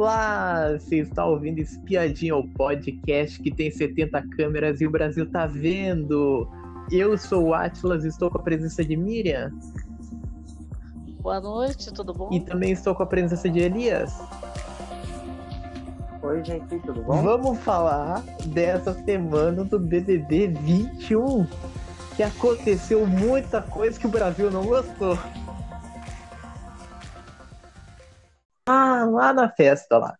Olá! Você está ouvindo Espiadinha, o podcast que tem 70 câmeras e o Brasil tá vendo. Eu sou o Atlas e estou com a presença de Miriam. Boa noite, tudo bom? E também estou com a presença de Elias. Oi, gente, tudo bom? Vamos falar dessa semana do BBB 21, que aconteceu muita coisa que o Brasil não gostou. Ah, lá na festa lá.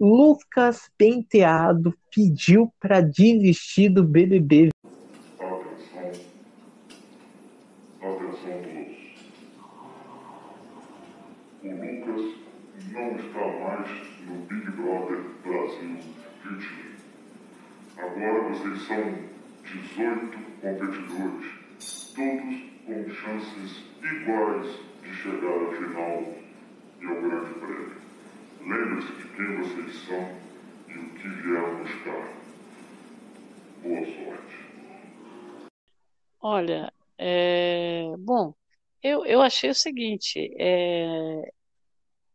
Lucas Penteado pediu para desistir do BBB. Atenção. Atenção. O Lucas não está mais no Big Brother Brasil 21. Agora vocês são 18 competidores, todos com chances iguais de chegar à final e ao grande prêmio. Lembre-se de quem vocês são e o que vieram buscar. Boa sorte. Olha, é, bom, eu, eu achei o seguinte, é,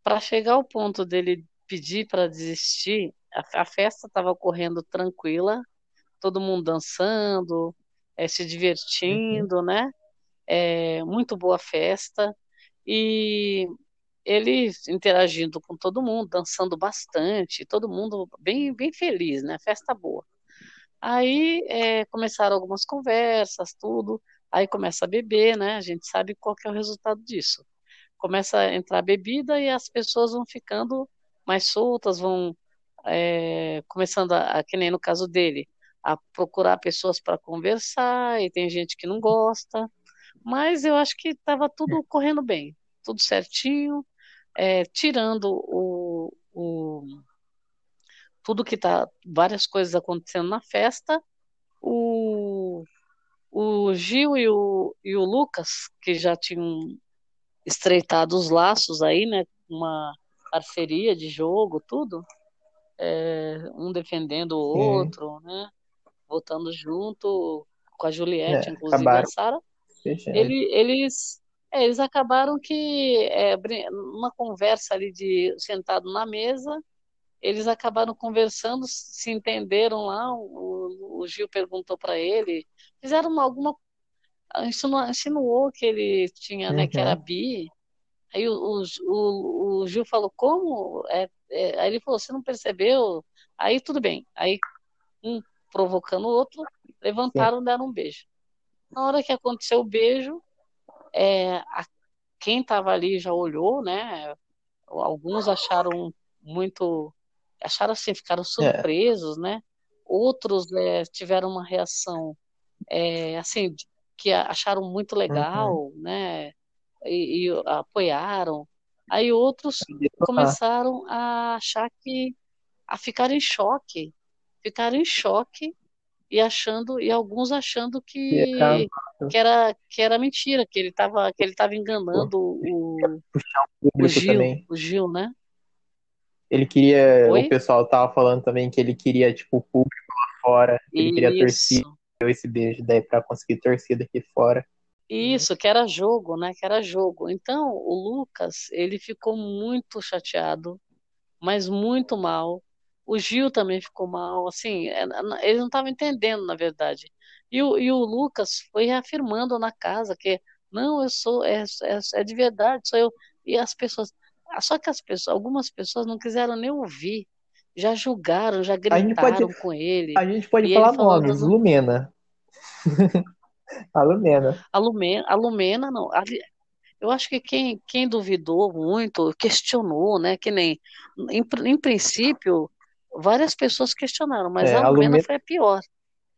para chegar ao ponto dele pedir para desistir, a, a festa estava ocorrendo tranquila, todo mundo dançando, é, se divertindo, né? É, muito boa festa. E ele interagindo com todo mundo, dançando bastante, todo mundo bem, bem feliz, né? Festa boa. Aí é, começaram algumas conversas, tudo. Aí começa a beber, né? A gente sabe qual que é o resultado disso. Começa a entrar bebida e as pessoas vão ficando mais soltas, vão é, começando a, que nem no caso dele, a procurar pessoas para conversar, e tem gente que não gosta. Mas eu acho que estava tudo correndo bem, tudo certinho é, tirando o, o, tudo que está, várias coisas acontecendo na festa, o, o Gil e o, e o Lucas, que já tinham estreitado os laços aí, né, uma parceria de jogo, tudo, é, um defendendo o outro, né, votando junto com a Juliette, É, inclusive acabaram. a Sara, ele, eles, é, eles acabaram que, é, numa conversa ali de sentado na mesa, eles acabaram conversando, se entenderam lá. O, o Gil perguntou para ele, fizeram uma- alguma, insinuou, insinuou que ele tinha, né, que era Uhum. bi. Aí o, o, o, o Gil falou, como? É, é, aí ele falou, você não percebeu? Aí tudo bem. Aí um provocando o outro, levantaram, deram um beijo. Na hora que aconteceu o beijo, é, a- quem estava ali já olhou, né? Alguns acharam muito, acharam assim, ficaram surpresos, né? Outros é, tiveram uma reação, é, assim, que acharam muito legal, né? E, e apoiaram. Aí outros começaram a achar que, a ficar em choque, ficaram em choque e achando, e alguns achando que Que era, que era mentira, que ele estava que ele tava enganando o, o Público Gil, também. o Gil, né? Ele queria. Oi? O pessoal tava falando também que ele queria, tipo, o público lá fora. Ele queria torcer Isso, esse beijo daí pra conseguir torcida aqui fora. isso, que era jogo, né? Que era jogo. Então, o Lucas, ele ficou muito chateado, mas muito mal. O Gil também ficou mal, assim, é, eles não estavam entendendo, na verdade. E o, e o Lucas foi reafirmando na casa que, não, eu sou, é, é, é de verdade, sou eu. E as pessoas, só que as pessoas, algumas pessoas não quiseram nem ouvir, já julgaram, já A gente pode- gritaram com ele. A gente pode falar falou nomes. Lumena. a Lumena. A Lumena, a Lumena não. ali- eu acho que quem, quem duvidou muito, questionou, né? Que nem. Em, em princípio, várias pessoas questionaram, mas É, a a Lumena Lumena- foi a pior.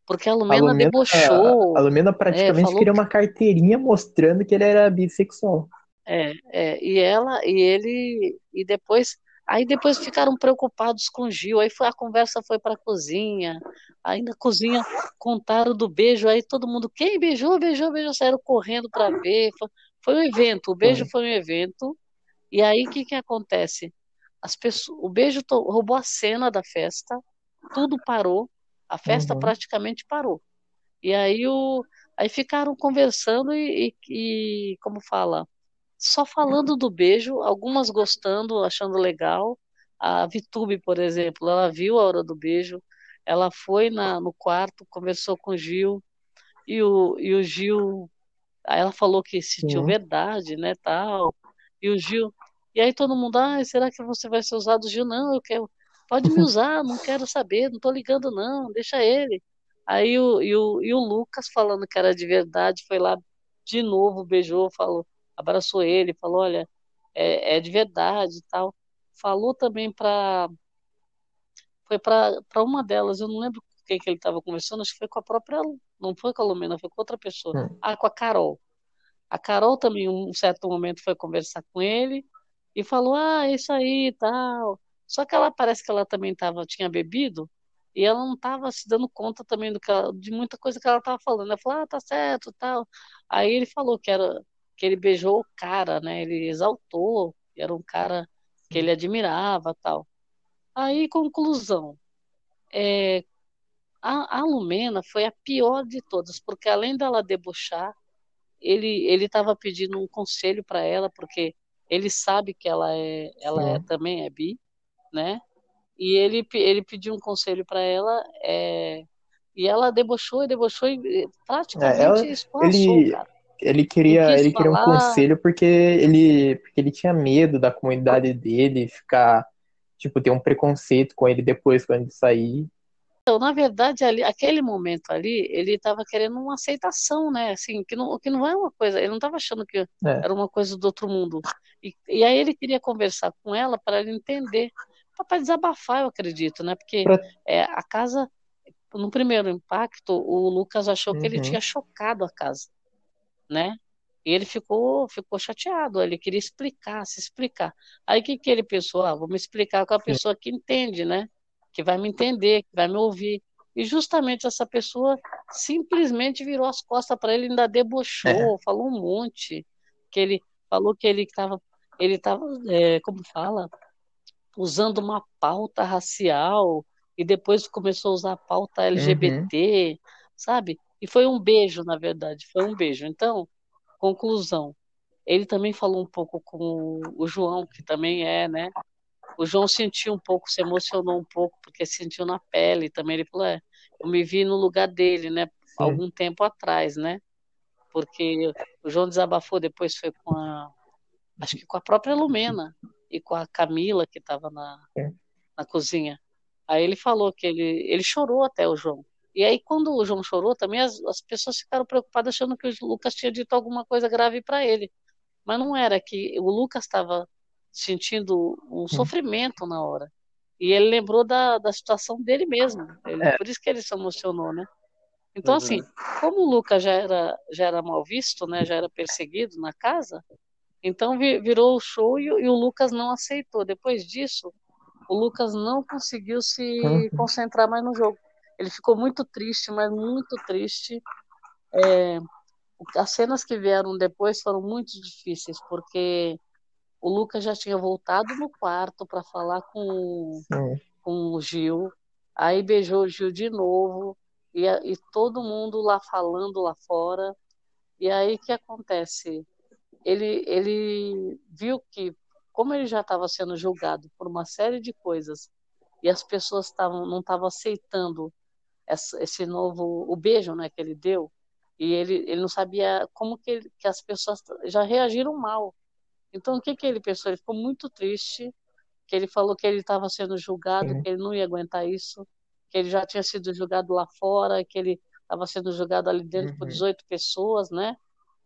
Porque a A Lumena Lumena, debochou. a Lumena praticamente falou queria uma carteirinha mostrando que ele era bissexual. É, é, e ela e ele e depois aí depois ficaram preocupados com o Gil. Aí foi, a conversa foi para a cozinha. Aí na cozinha contaram do beijo. Aí todo mundo quem beijou, beijou, beijou, saíram correndo para ver. Foi, foi um evento. O beijo foi um evento. E aí o que que acontece? As pessoas, o beijo roubou a cena da festa. Tudo parou. A festa Uhum. praticamente parou. E aí o aí ficaram conversando e, e, e como fala só falando do beijo, algumas gostando, achando legal, a Vitube, por exemplo, ela viu a hora do beijo, ela foi na, no quarto, conversou com o Gil, e o, e o Gil, aí ela falou que sentiu Sim. verdade, né, tal, e o Gil, e aí todo mundo, ah, será que você vai ser usado? Gil, não, eu quero, pode me usar, não quero saber, não tô ligando não, deixa ele. Aí o, e, o, e o Lucas falando que era de verdade, foi lá de novo, beijou, falou, abraçou ele, falou, olha, é, é de verdade e tal. Falou também para foi para uma delas, eu não lembro com quem que ele estava conversando, acho que foi com a própria, não foi com a Lumena, foi com outra pessoa. Hum. Ah, com a Carol. A Carol também, um certo momento, foi conversar com ele e falou: Ah, isso aí tal. Só que ela parece que ela também tava, tinha bebido e ela não estava se dando conta também do que ela, de muita coisa que ela estava falando. Ela falou: Ah, tá certo tal. Aí ele falou que era que ele beijou o cara, né? Ele exaltou, era um cara que ele admirava tal. Aí, conclusão. É, a, a Lumena foi a pior de todas, porque além dela debochar, ele ele estava pedindo um conselho para ela, porque ele sabe que ela é ela é, também é bi, né? E ele ele pediu um conselho para ela, é, e ela debochou e debochou e praticamente é, ela, ele, cara. Ele queria ele queria um conselho porque ele porque ele tinha medo da comunidade dele ficar tipo ter um preconceito com ele depois quando ele sair então, na verdade, ali, aquele momento ali, ele estava querendo uma aceitação, né? Assim, que não, que não é uma coisa, ele não estava achando que é. era uma coisa do outro mundo. E, e aí ele queria conversar com ela para entender, para desabafar, eu acredito, né? Porque é, a casa, no primeiro impacto, o Lucas achou uhum. que ele uhum. tinha chocado a casa, né? E ele ficou, ficou chateado, ele queria explicar, se explicar. Aí o que, que ele pensou? Ah, vou me explicar com a pessoa que entende, né? que vai me entender, que vai me ouvir. E justamente essa pessoa simplesmente virou as costas para ele, ainda debochou, é. falou um monte, que ele falou que ele estava, ele estava, é, como fala, usando uma pauta racial e depois começou a usar a pauta LGBT, uhum. sabe? E foi um beijo, na verdade, foi um beijo. Então, conclusão, ele também falou um pouco com o João, que também é, né, o João sentiu um pouco, se emocionou um pouco, porque sentiu na pele também. Ele falou: é, eu me vi no lugar dele, né? Sim. Algum tempo atrás, né? Porque o João desabafou, depois foi com a. Acho que com a própria Lumena e com a Camila, que estava na, na cozinha. Aí ele falou que ele, ele chorou até o João. E aí, quando o João chorou, também as, as pessoas ficaram preocupadas achando que o Lucas tinha dito alguma coisa grave para ele. Mas não era, que o Lucas estava sentindo um sofrimento na hora. E ele lembrou da, da situação dele mesmo. Ele, é. Por isso que ele se emocionou, né? Então, uhum. assim, como o Lucas já era, já era mal visto, né? Já era perseguido na casa, então virou o show e, e o Lucas não aceitou. Depois disso, o Lucas não conseguiu se uhum. concentrar mais no jogo. Ele ficou muito triste, mas muito triste. É, as cenas que vieram depois foram muito difíceis, porque o Lucas já tinha voltado no quarto para falar com, com o Gil, aí beijou o Gil de novo, e, e todo mundo lá falando lá fora. E aí o que acontece? Ele, ele viu que, como ele já estava sendo julgado por uma série de coisas, e as pessoas tavam, não estavam aceitando essa, esse novo o beijo né, que ele deu, e ele, ele não sabia como que, ele, que as pessoas já reagiram mal então, o que, que ele pensou? Ele ficou muito triste, que ele falou que ele estava sendo julgado, uhum. que ele não ia aguentar isso, que ele já tinha sido julgado lá fora, que ele estava sendo julgado ali dentro uhum. por 18 pessoas, né?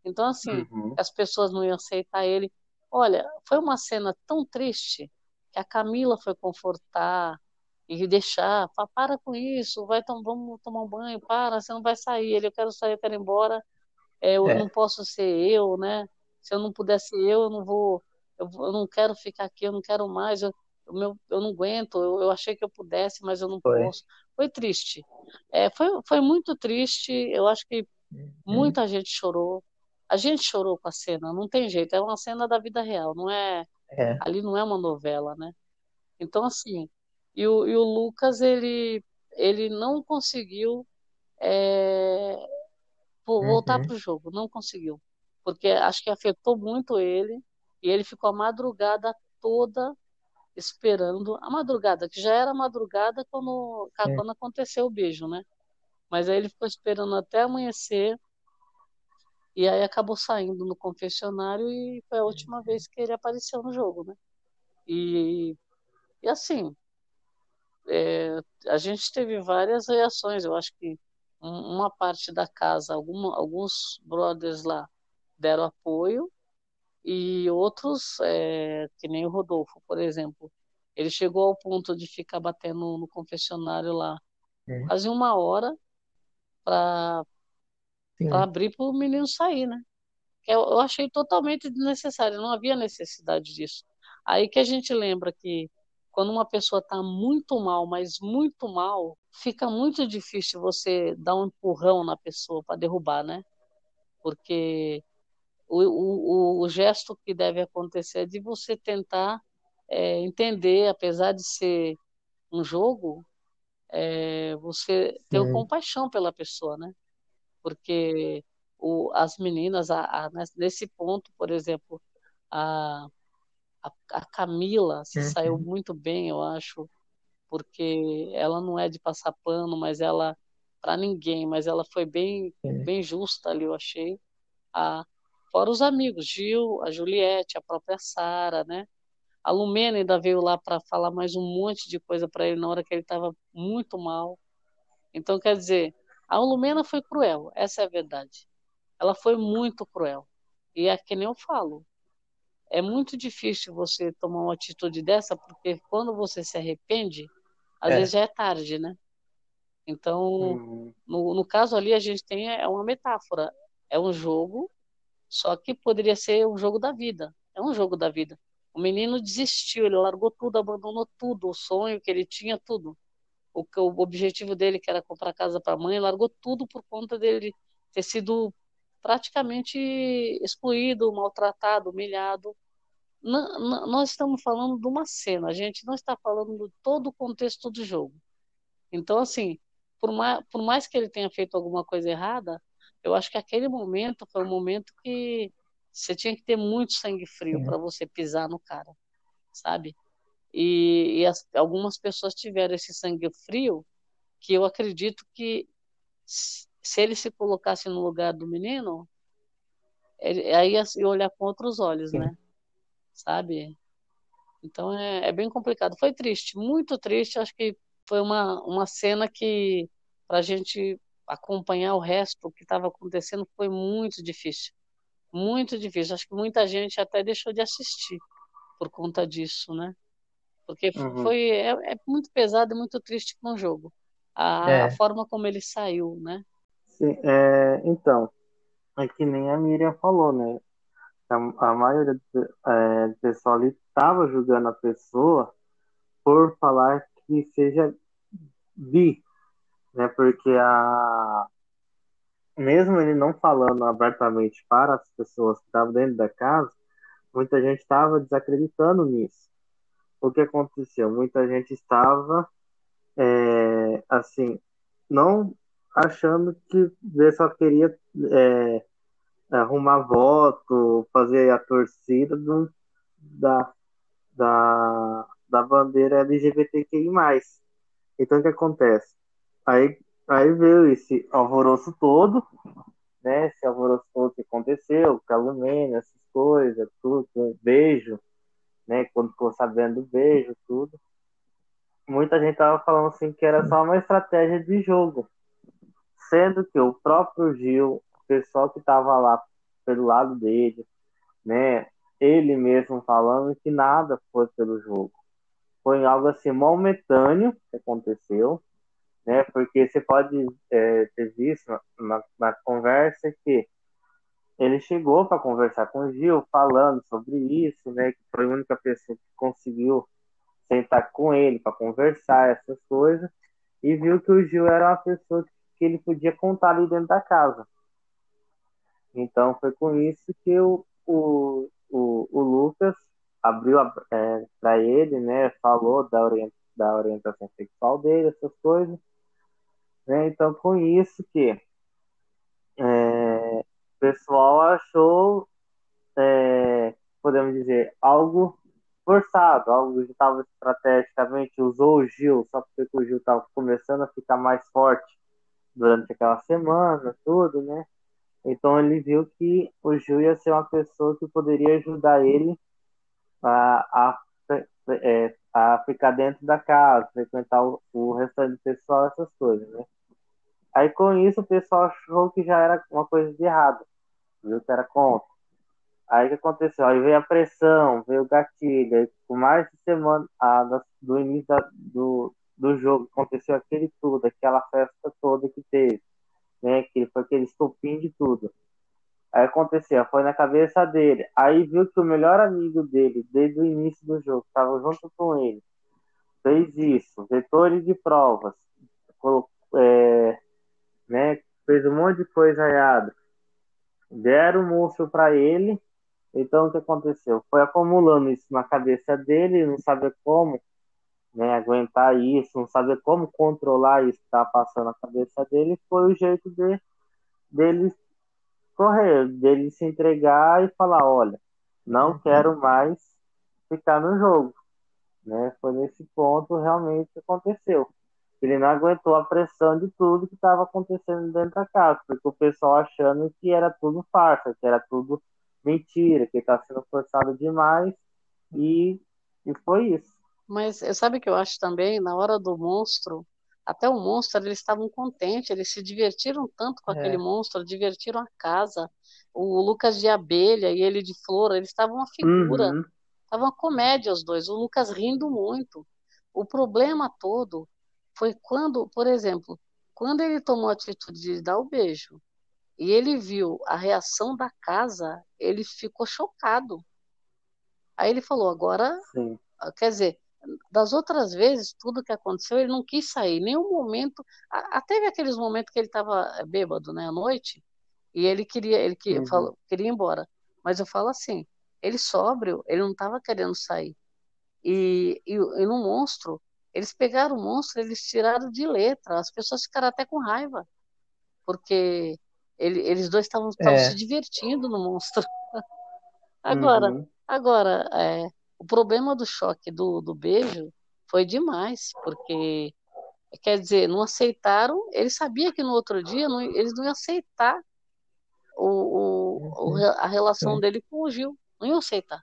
Então, assim, uhum. as pessoas não iam aceitar ele. Olha, foi uma cena tão triste que a Camila foi confortar e deixar, para com isso, vai tom vamos tomar um banho, para, você não vai sair, ele, eu quero sair, eu quero ir embora, é, eu é. não posso ser eu, né? Se eu não pudesse eu, eu não vou, eu, eu não quero ficar aqui, eu não quero mais, eu, eu, meu, eu não aguento, eu, eu, achei que eu pudesse, mas eu não foi. posso. Foi triste. É, foi, foi muito triste, eu acho que uhum. muita gente chorou. A gente chorou com a cena, não tem jeito, é uma cena da vida real, não é, é. ali não é uma novela, né? Então, assim, e o, e o Lucas, ele, ele não conseguiu é, voltar uhum. para o jogo, não conseguiu porque acho que afetou muito ele e ele ficou a madrugada toda esperando a madrugada, que já era madrugada quando, quando aconteceu o beijo, né? Mas aí ele ficou esperando até amanhecer e aí acabou saindo no confessionário e foi a última vez que ele apareceu no jogo, né? E, e assim, é, a gente teve várias reações. Eu acho que uma parte da casa, alguma, alguns brothers lá deram apoio e outros, é, que nem o Rodolfo, por exemplo, ele chegou ao ponto de ficar batendo no confessionário lá quase uma hora para abrir para o menino sair, né? Eu, eu achei totalmente desnecessário, não havia necessidade disso. Aí que a gente lembra que quando uma pessoa está muito mal, mas muito mal, fica muito difícil você dar um empurrão na pessoa para derrubar, né? Porque o, o, o, gesto que deve acontecer é de você tentar é, entender, apesar de ser um jogo, é, você ter compaixão pela pessoa, né? Porque o, as meninas, a, a, nesse ponto, por exemplo, a, a, Camila se uhum. saiu muito bem, eu acho, porque ela não é de passar pano, mas ela para ninguém, mas ela foi bem bem justa ali, eu achei. A, fora os amigos, Gil, a Juliette, a própria Sara, né? A Lumena ainda veio lá para falar mais um monte de coisa para ele na hora que ele estava muito mal. Então, quer dizer, a Lumena foi cruel, essa é a verdade. Ela foi muito cruel. E é que nem eu falo, é muito difícil você tomar uma atitude dessa, porque quando você se arrepende, às é. vezes já é tarde, né? Então, uhum. no, no caso ali, a gente tem é uma metáfora. É um jogo, só que poderia ser um jogo da vida. É um jogo da vida. O menino desistiu, ele largou tudo, abandonou tudo, o sonho que ele tinha, tudo. O, o objetivo dele, que era comprar casa para a mãe, largou tudo por conta dele ter sido praticamente excluído, maltratado, humilhado. nós estamos falando de uma cena, a gente não está falando de todo o contexto do jogo. Então, assim, por mais, por mais que ele tenha feito alguma coisa errada, eu acho que aquele momento foi um momento que você tinha que ter muito sangue frio para você pisar no cara, sabe? E, e as, algumas pessoas tiveram esse sangue frio que eu acredito que se ele se colocasse no lugar do menino, ele, aí ia olhar com outros olhos, Sim. né? Sabe? Então é, é, bem complicado. Foi triste, muito triste. Acho que foi uma, uma cena que, para a gente acompanhar o resto, que estava acontecendo, foi muito difícil. Muito difícil. Acho que muita gente até deixou de assistir por conta disso, né? Porque uhum. foi é, é, muito pesado e muito triste com o jogo. A, é. a forma como ele saiu, né? Sim, é, então, é que nem a Miriam falou, né? A, a maioria do, é, do pessoal ali estava julgando a pessoa por falar que seja bi, né? Porque a mesmo ele não falando abertamente para as pessoas que estavam dentro da casa, muita gente estava desacreditando nisso. O que aconteceu? Muita gente estava é, assim, não achando que só queria é, arrumar voto, fazer a torcida do, da, da, da bandeira LGBTQI+. Então, o que acontece? Aí, aí veio esse alvoroço todo, né? Esse alvoroço todo que aconteceu, calumênia, essas coisas, tudo, um beijo, né? Quando ficou sabendo do beijo, tudo. Muita gente tava falando assim que era só uma estratégia de jogo sendo que o próprio Gil, o pessoal que estava lá pelo lado dele, né, ele mesmo falando que nada foi pelo jogo. Foi algo assim momentâneo que aconteceu, né, porque você pode é, ter visto na, na conversa que ele chegou para conversar com o Gil, falando sobre isso, né, que foi a única pessoa que conseguiu sentar com ele para conversar essas coisas, e viu que o Gil era uma pessoa que ele podia contar ali dentro da casa. Então foi com isso que o, o, o, o Lucas abriu é, para ele, né? Falou da, orient, da orientação sexual dele, essas coisas. Né? Então com isso que pessoal achou, é, podemos dizer, algo forçado. Algo que estava estrategicamente, usou o Gil, só porque o Gil estava começando a ficar mais forte durante aquela semana, tudo, né? Então ele viu que o Gil ia ser uma pessoa que poderia ajudar ele a, a, é, a ficar dentro da casa, frequentar o, o restante do pessoal, essas coisas, né? Aí com isso o pessoal achou que já era uma coisa de errado, viu que era contra. Aí o que aconteceu? Aí veio a pressão, veio o gatilho, aí, com mais de semana a, do início da, do, do jogo, aconteceu aquele tudo, aquela festa toda que teve, né? Que foi aquele estopim de tudo. Aí aconteceu, foi na cabeça dele. Aí viu que o melhor amigo dele, desde o início do jogo, estava junto com ele, fez isso, vetores de provas, colocou, é, né, fez um monte de coisa errada. Deram o monstro para ele. Então o que aconteceu? Foi acumulando isso na cabeça dele, não saber como né, aguentar isso, não saber como controlar isso que estava passando na cabeça dele, foi o jeito de, dele correr, dele se entregar e falar, olha, não uhum. quero mais ficar no jogo. Né? Foi nesse ponto realmente que aconteceu. Ele não aguentou a pressão de tudo que estava acontecendo dentro da casa, porque o pessoal achando que era tudo farsa, que era tudo mentira, que está sendo forçado demais, e, e foi isso. Mas sabe o que eu acho também? Na hora do monstro, até o monstro, eles estavam contentes, eles se divertiram tanto com é. aquele monstro, divertiram a casa. O Lucas de abelha e ele de flor, eles estavam uma figura, uhum. uma comédia os dois. O Lucas rindo muito. O problema todo foi quando, por exemplo, quando ele tomou a atitude de dar o beijo e ele viu a reação da casa, ele ficou chocado. Aí ele falou: agora, Sim. quer dizer, das outras vezes, tudo que aconteceu, ele não quis sair, nenhum momento. Até aqueles momentos que ele estava eh, bêbado, né, à noite, e ele queria, ele que, uhum. falou, queria ir embora. Mas eu falo assim, ele sóbrio, ele não estava querendo sair. E, e, e no monstro, eles pegaram o monstro, eles tiraram de letra, as pessoas ficaram até com raiva, porque ele, eles dois estavam é. se divertindo no monstro. agora, uhum. agora, é, o problema do choque do, do beijo foi demais, porque, quer dizer, não aceitaram, ele sabia que no outro dia não, eles não iam aceitar o, o, o, uhum. a relação dele com o Gil, não iam aceitar.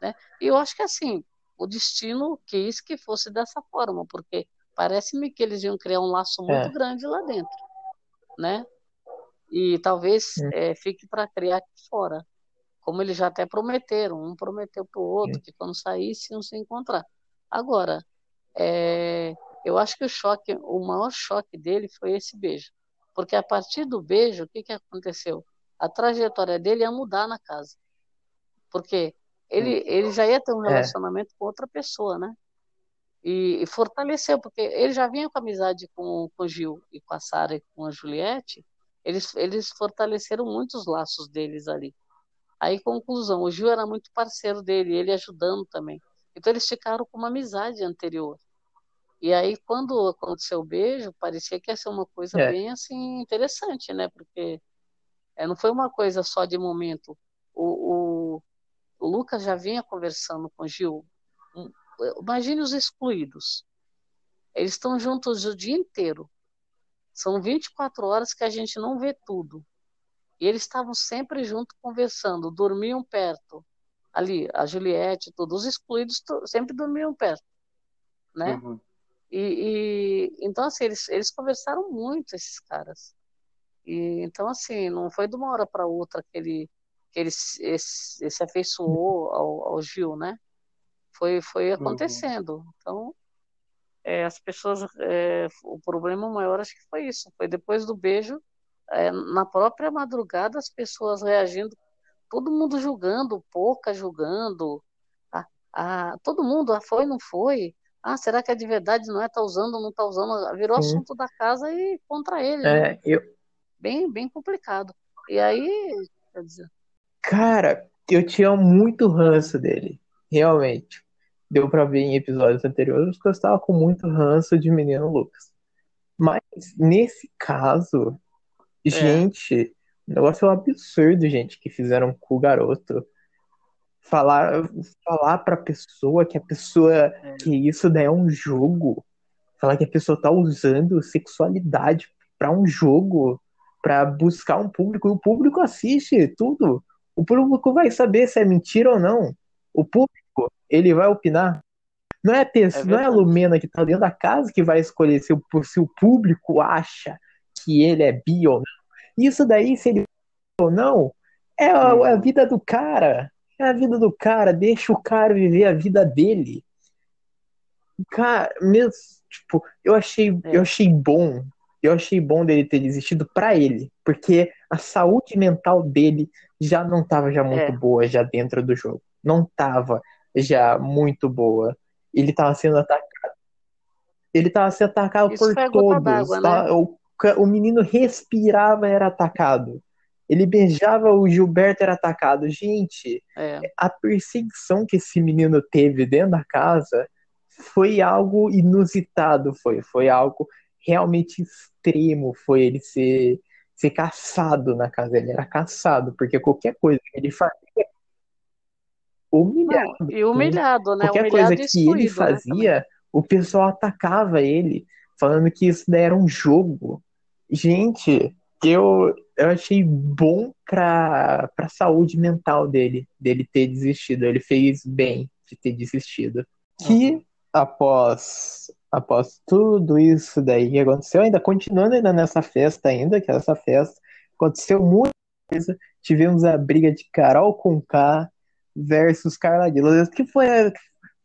Né? E eu acho que assim, o destino quis que fosse dessa forma, porque parece-me que eles iam criar um laço muito é. grande lá dentro, né? E talvez é, fique para criar aqui fora como eles já até prometeram, um prometeu para o outro que quando saísse iam se encontrar. Agora, é, eu acho que o choque, o maior choque dele foi esse beijo, porque a partir do beijo, o que, que aconteceu? A trajetória dele ia mudar na casa, porque ele, ele já ia ter um é. relacionamento é. com outra pessoa, né? E, e, fortaleceu, porque ele já vinha com amizade com, com o Gil e com a Sara e com a Juliette, eles, eles fortaleceram muitos laços deles ali. Aí, conclusão, o Gil era muito parceiro dele, ele ajudando também. Então, eles ficaram com uma amizade anterior. E aí, quando aconteceu o beijo, parecia que ia ser uma coisa é. bem, assim, interessante, né? Porque é, não foi uma coisa só de momento. O, o, o Lucas já vinha conversando com o Gil. Imagine os excluídos. Eles estão juntos o dia inteiro. São 24 horas que a gente não vê tudo. E eles estavam sempre juntos conversando, dormiam perto. Ali, a Juliette, todos os excluídos sempre dormiam perto, né? Uhum. E, e, então assim eles, eles conversaram muito esses caras. E então assim não foi de uma hora para outra que ele que ele se, se afeiçoou ao, ao Gil, né? Foi foi uhum. acontecendo. Uhum. Então é, as pessoas é, o problema maior acho que foi isso. Foi depois do beijo é, na própria madrugada as pessoas reagindo, todo mundo julgando, pouca julgando, a, a, todo mundo, ah, foi, não foi, ah, será que é de verdade, não é, tá usando, não tá usando, virou Sim. assunto da casa e contra ele, é, né? eu... bem, bem complicado, e aí, quer dizer... Cara, eu tinha muito ranço dele, realmente, deu pra ver em episódios anteriores que eu estava com muito ranço de Menino Lucas, mas nesse caso, é. Gente, o negócio é um absurdo, gente, que fizeram com o garoto. Falar, falar pra pessoa que a pessoa. É. que isso daí é um jogo. Falar que a pessoa tá usando sexualidade pra um jogo, pra buscar um público, e o público assiste tudo. O público vai saber se é mentira ou não. O público, ele vai opinar. Não é a pessoa, É não é a. Lumena que tá dentro da casa que vai escolher se o, se o público acha que ele é bi ou não. Isso daí, se ele ou não, é a, Uhum. é a vida do cara. É a vida do cara. Deixa o cara viver a vida dele. Cara, mesmo, tipo, eu achei, É. eu achei bom. Eu achei bom dele ter desistido pra ele, porque a saúde mental dele já não tava já muito É. boa já dentro do jogo. Não tava já muito boa. Ele tava sendo atacado. Ele tava sendo atacado Isso por todos. tá? né? O, o menino respirava era atacado. Ele beijava o Gilberto era atacado. Gente, É. a perseguição que esse menino teve dentro da casa foi algo inusitado, foi, foi algo realmente extremo, foi ele ser, ser caçado na casa, ele era caçado, porque qualquer coisa que ele fazia, humilhado, Não, e humilhado, né? qualquer Humilhado coisa que ele né, fazia, o pessoal atacava ele, falando que isso daí era um jogo. Gente, eu, eu achei bom pra, pra saúde mental dele, dele ter desistido. Ele fez bem de ter desistido. Que após, após tudo isso daí que aconteceu, ainda continuando ainda nessa festa ainda, que é essa festa, aconteceu muita coisa. Tivemos a briga de Carol com K versus Carla Dias, que foi,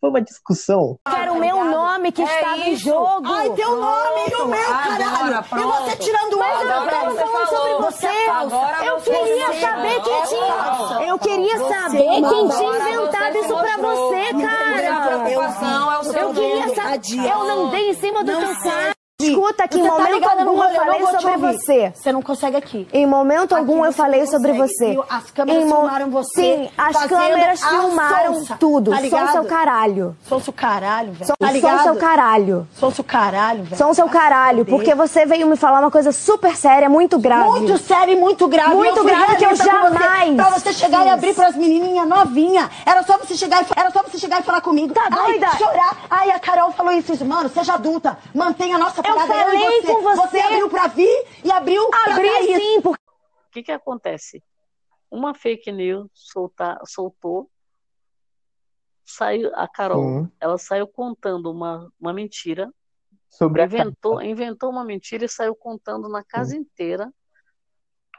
foi uma discussão. Era o meu nome que estava em jogo. Ai, teu nome e o meu, caralho. E você tirando Mas eu não Você falando sobre você. Agora eu queria é saber quem tinha. Eu queria saber quem tinha inventado isso pra você, cara. é Eu queria saber. Eu não dei em cima do teu cara. Escuta que em tá momento no algum eu eu falei sobre você. Você não consegue aqui. Em momento algum Aqui eu você falei sobre você. E As câmeras mo- filmaram você. Sim, as câmeras filmaram sonsa, tudo. Tá Sou seu caralho. Sou seu caralho, velho. Sou, Tá sou seu caralho. Sou seu caralho, velho. Sou seu caralho, porque você veio me falar uma coisa super séria, muito grave. Muito sério e muito grave. Muito eu grave que eu com você, jamais Pra você chegar e abrir pras menininhas novinhas. Era só você chegar e, era só você chegar e falar comigo. Tá Ai, doida? chorar. Ai, a Carol falou isso, isso. Mano, seja adulta. Mantenha a nossa Eu falei e você. com você. abriu pra vir e abriu pra Abri cair. sim, porque O que que acontece? Uma fake news solta, soltou, saiu a Carol, Sim. ela saiu contando uma, uma mentira, Sobre a inventou, inventou uma mentira e saiu contando na casa inteira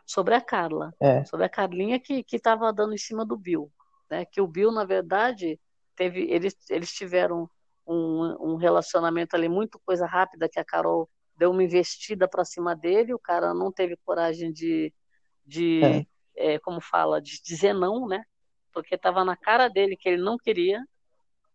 sobre a Carla, É. sobre a Carlinha que que estava dando em cima do Bill, né? Que o Bill, na verdade, teve, eles, eles tiveram um, um relacionamento ali muito coisa rápida que a Carol deu uma investida para cima dele, o cara não teve coragem de, de é, como fala, de dizer não, né? Porque estava na cara dele que ele não queria.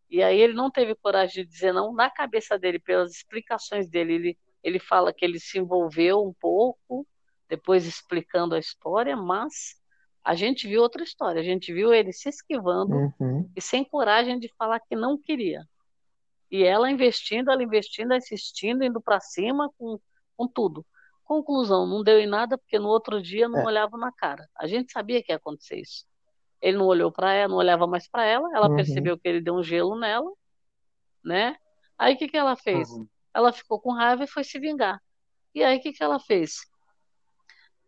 E aí ele não teve coragem de dizer não. Na cabeça dele, pelas explicações dele, ele, ele fala que ele se envolveu um pouco, depois explicando a história, mas a gente viu outra história. A gente viu ele se esquivando Uhum. e sem coragem de falar que não queria. E ela investindo, ela investindo, assistindo, indo para cima com, com tudo. Conclusão, não deu em nada porque no outro dia não É. olhava na cara. A gente sabia que ia acontecer isso. Ele não olhou para ela, não olhava mais para ela, ela Uhum. percebeu que ele deu um gelo nela, né? Aí o que que ela fez? Uhum. Ela ficou com raiva e foi se vingar. E aí o que que ela fez?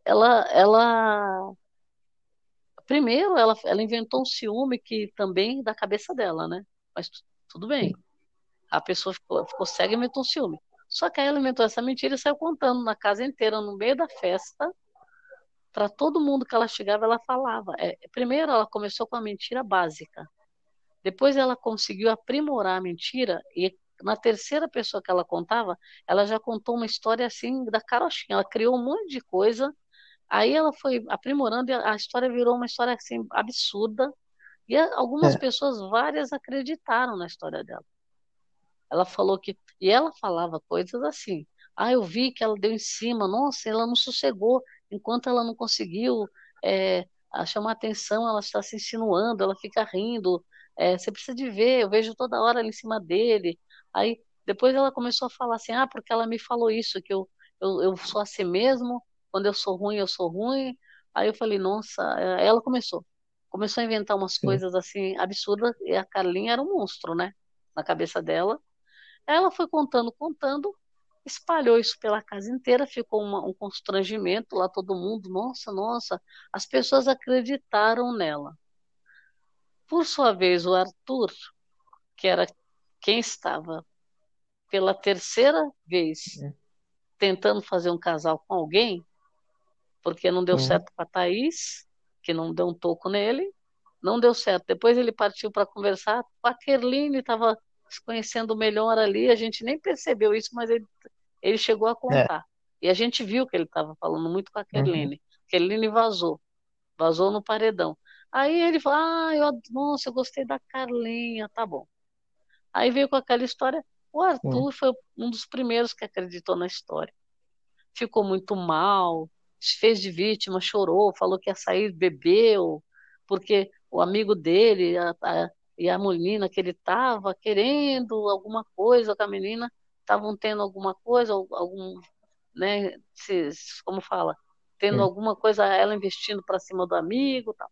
Ela, ela primeiro ela, ela inventou um ciúme que também da cabeça dela, né? Mas tu- tudo bem. A pessoa ficou, ficou cega e inventou um ciúme. Só que aí ela inventou essa mentira e saiu contando na casa inteira, no meio da festa, para todo mundo que ela chegava, ela falava. É, primeiro ela começou com a mentira básica. Depois ela conseguiu aprimorar a mentira e na terceira pessoa que ela contava, ela já contou uma história assim da carochinha. Ela criou um monte de coisa. Aí ela foi aprimorando e a história virou uma história assim absurda. E algumas É. pessoas, várias, acreditaram na história dela. Ela falou que. E ela falava coisas assim. Ah, eu vi que ela deu em cima. Nossa, ela não sossegou. Enquanto ela não conseguiu é, chamar atenção, ela está se insinuando, ela fica rindo. É, você precisa de ver, eu vejo toda hora ela em cima dele. Aí depois ela começou a falar assim: ah, porque ela me falou isso, que eu, eu, eu sou assim mesmo. Quando eu sou ruim, eu sou ruim. Aí eu falei: nossa, ela começou começou a inventar umas coisas assim absurdas e a Carlinha era um monstro, né? Na cabeça dela. Ela foi contando, contando, espalhou isso pela casa inteira, ficou uma, um constrangimento lá, todo mundo, nossa, nossa, as pessoas acreditaram nela. Por sua vez, o Arthur, que era quem estava pela terceira vez É. tentando fazer um casal com alguém, porque não deu Uhum. certo com a Thaís, que não deu um toco nele, não deu certo. Depois ele partiu para conversar com a Kerline, estava se conhecendo melhor ali, a gente nem percebeu isso, mas ele, ele chegou a contar. E a gente viu que ele estava falando muito com a Kerline. Kerline vazou, vazou no paredão. Aí ele falou, ah, eu, nossa, eu gostei da Carlinha, tá bom. Aí veio com aquela história, o Arthur foi um dos primeiros que acreditou na história. Ficou muito mal, se fez de vítima, chorou, falou que ia sair, bebeu, porque o amigo dele a, a, e a menina que ele estava querendo alguma coisa com a menina, estavam tendo alguma coisa, algum, né, se, como fala, tendo alguma coisa, ela investindo para cima do amigo, tal.